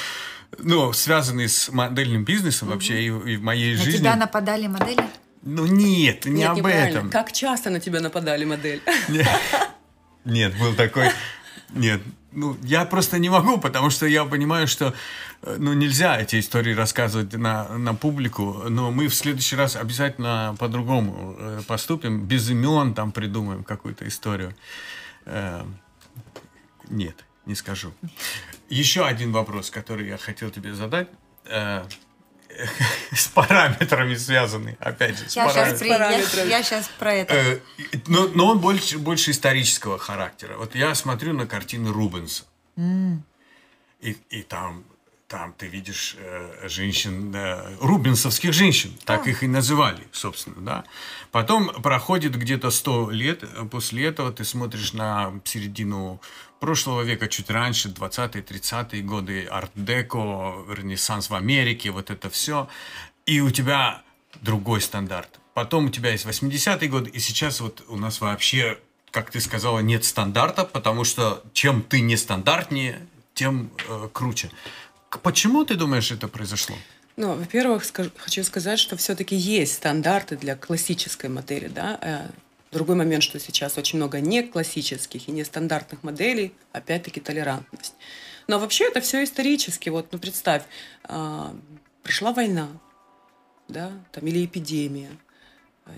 ну, связанные с модельным бизнесом угу. вообще и, и в моей на жизни. тебя нападали модели? Ну нет, не нет, об этом. Как часто на тебя нападали модель? Нет, был такой. Нет, ну, я просто не могу, потому что я понимаю, что э, ну, нельзя эти истории рассказывать на, на публику, но мы в следующий раз обязательно по-другому э, поступим, без имен там придумаем какую-то историю. Э, нет, не скажу. Еще один вопрос, который я хотел тебе задать. с параметрами связанный, опять же, я Сейчас при... я, я сейчас про это. Э, но, но он больше, больше исторического характера. Вот я смотрю на картины Рубенса. Mm. И, и там, там ты видишь э, женщин, э, рубенсовских женщин, так oh. их и называли, собственно, да. Потом проходит где-то сто лет, после этого ты смотришь на середину прошлого века, чуть раньше, 20-е, 30-е годы, арт-деко, ренессанс в Америке, вот это все. И у тебя другой стандарт. Потом у тебя есть 80-е годы, и сейчас вот у нас вообще, как ты сказала, нет стандарта, потому что чем ты нестандартнее, тем э, круче. Почему ты думаешь, это произошло? Ну, во-первых, скажу, хочу сказать, что все-таки есть стандарты для классической модели, да, э, Другой момент, что сейчас очень много не классических и нестандартных моделей, опять-таки толерантность. Но вообще это все исторически. Вот, ну представь, э, пришла война, да, там, или эпидемия,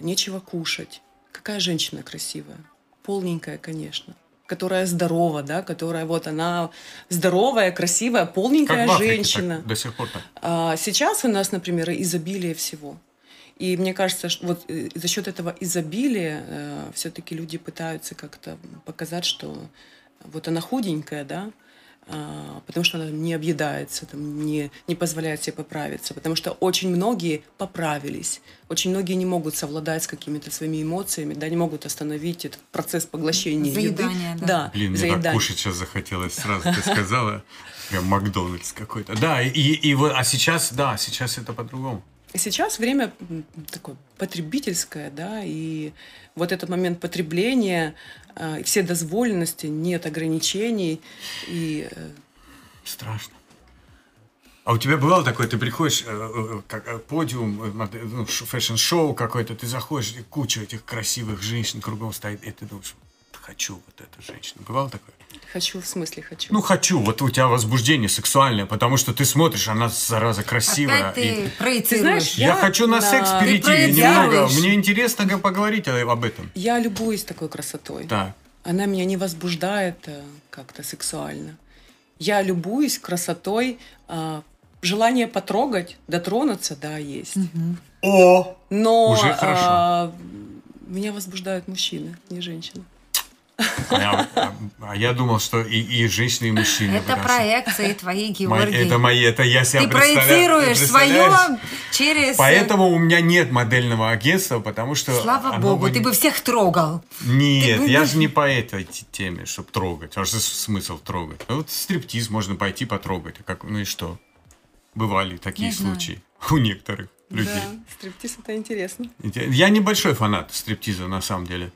нечего кушать. Какая женщина красивая? Полненькая, конечно которая здорова, да, которая вот она здоровая, красивая, полненькая как в Африке, женщина. Так, до сих пор так. А, сейчас у нас, например, изобилие всего. И мне кажется, что вот э, за счет этого изобилия э, все-таки люди пытаются как-то показать, что вот она худенькая, да, э, потому что она не объедается, там, не, не позволяет себе поправиться, потому что очень многие поправились, очень многие не могут совладать с какими-то своими эмоциями, да, не могут остановить этот процесс поглощения Заедание, еды. Да. да Блин, мне заедание. так кушать сейчас захотелось сразу, ты сказала, Макдональдс какой-то. Да, и, и вот, а сейчас, да, сейчас это по-другому. Сейчас время такое потребительское, да, и вот этот момент потребления, э, вседозволенности, нет ограничений и... Э, Страшно. А у тебя бывало такое, ты приходишь, э, э как э, подиум, э, ну, фэшн-шоу какое-то, ты заходишь, и куча этих красивых женщин кругом стоит, и ты думаешь, хочу вот эту женщину. Бывало такое? Хочу, в смысле хочу? Ну, хочу. Вот у тебя возбуждение сексуальное, потому что ты смотришь, она, зараза, красивая. Опять ты и... проецируешь. я, я хочу на да. секс перейти немного. Мне интересно поговорить об этом. Я любуюсь такой красотой. Так. Она меня не возбуждает э, как-то сексуально. Я любуюсь красотой, а, желание потрогать, дотронуться, да, есть. Угу. О! Но Уже хорошо. А, меня возбуждают мужчины, не женщины. А, а я думал, что и, и женщины, и мужчины. Это проекции твои, Георгий. это мои, это я себя Ты проецируешь свое через... Поэтому у меня нет модельного агентства, потому что... Слава богу, бы... ты бы всех трогал. Нет, бы... я же не по этой теме, чтобы трогать. А что смысл трогать? Ну, вот стриптиз можно пойти потрогать. Как, ну и что? Бывали такие не случаи знаю. у некоторых людей. Да, стриптиз это интересно. Я небольшой фанат стриптиза на самом деле.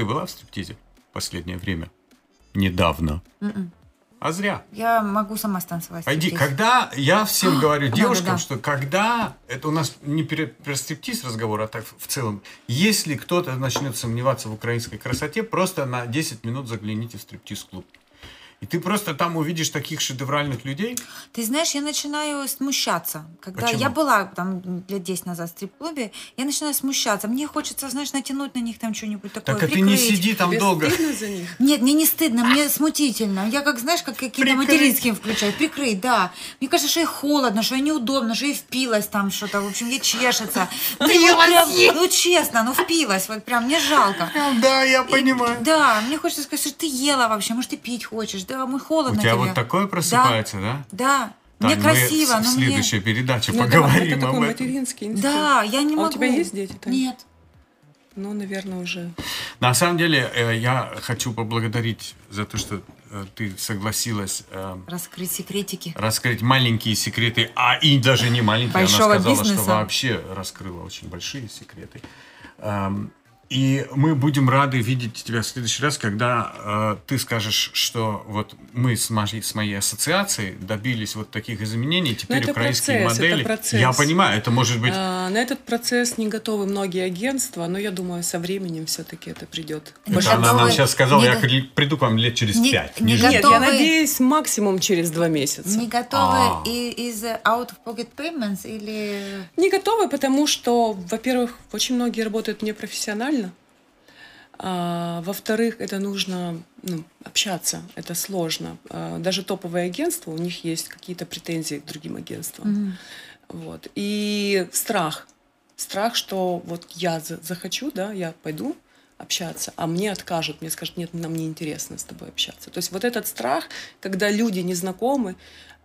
Ты была в стриптизе в последнее время? Недавно. Mm-mm. М-м. А зря. Я могу сама станцевать. Пойди, когда я всем говорю девушкам, что когда это у нас не про стриптиз разговор, а так в целом, если кто-то начнет сомневаться в украинской красоте, просто на 10 минут загляните в стриптиз-клуб. И ты просто там увидишь таких шедевральных людей. Ты знаешь, я начинаю смущаться. Когда Почему? я была там лет 10 назад в стрип-клубе, я начинаю смущаться. Мне хочется, знаешь, натянуть на них там что-нибудь такое, Так а ты не сиди там Тебе долго. стыдно за них? Нет, мне не стыдно, мне смутительно. Я как, знаешь, как какие-то материнские включаю. Прикрыть, да. Мне кажется, что ей холодно, что ей неудобно, что ей впилась там что-то. В общем, ей чешется. Ну, вот прям, ну, честно, ну, впилась. Вот прям, мне жалко. Да, я И- понимаю. Да, мне хочется сказать, что ты ела вообще, может, ты пить хочешь. Да, мы У холодно тебя тебе. вот такое просыпается, да? Да. Тань, мне красиво, мы в но мне... следующей передаче Ну, это- поговорим это такой об этом. материнский инстинкт. Да, я не А могу. у тебя есть дети, Тань? Нет. Ну, наверное, уже. На самом деле, э, я хочу поблагодарить за то, что э, ты согласилась э, Раскрыть секретики. раскрыть маленькие секреты, а и даже не маленькие. Большого Она сказала, бизнеса. что вообще раскрыла очень большие секреты. И мы будем рады видеть тебя в следующий раз, когда э, ты скажешь, что вот мы с, моей- с моей ассоциацией добились вот таких изменений, теперь это украинские процесс, это модели. процесс. Я понимаю, это может быть А, на этот процесс не готовы многие агентства, но я думаю, со временем все-таки это придет. Это она нам сейчас сказала, не я приду к вам лет через не- пять. не. Нет, я надеюсь, максимум через два месяца. Не готовы А. и- из out of pocket payments или... Не готовы, потому что, во-первых, очень многие работают непрофессионально. А, во-вторых, это нужно ну, общаться, это сложно. А, даже топовые агентства, у них есть какие-то претензии к другим агентствам. Вот. И страх. Страх, что вот я за- захочу, да, я пойду общаться, а мне откажут, мне скажут, нет, нам не интересно с тобой общаться. То есть вот этот страх, когда люди не знакомы,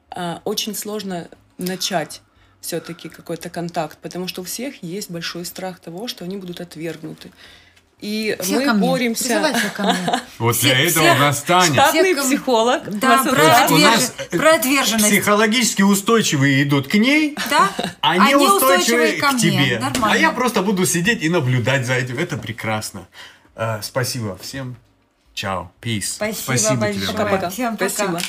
а, очень сложно начать все-таки какой-то контакт, потому что у всех есть большой страх того, что они будут отвергнуты. И Все мы ко мне. боремся. Призывайте ко мне. Вот Все- для этого все- у нас Таня. Штатный психолог. Да, в про ассоциации. у нас отверж- э, про отверженность. Психологически устойчивые идут к ней, Да? а Они неустойчивые ко к мне. тебе. Нормально. А я просто буду сидеть и наблюдать за этим. Это прекрасно. Э, спасибо всем. Чао. Peace. Спасибо тебе большое. большое. Пока-пока. Всем пока. Спасибо.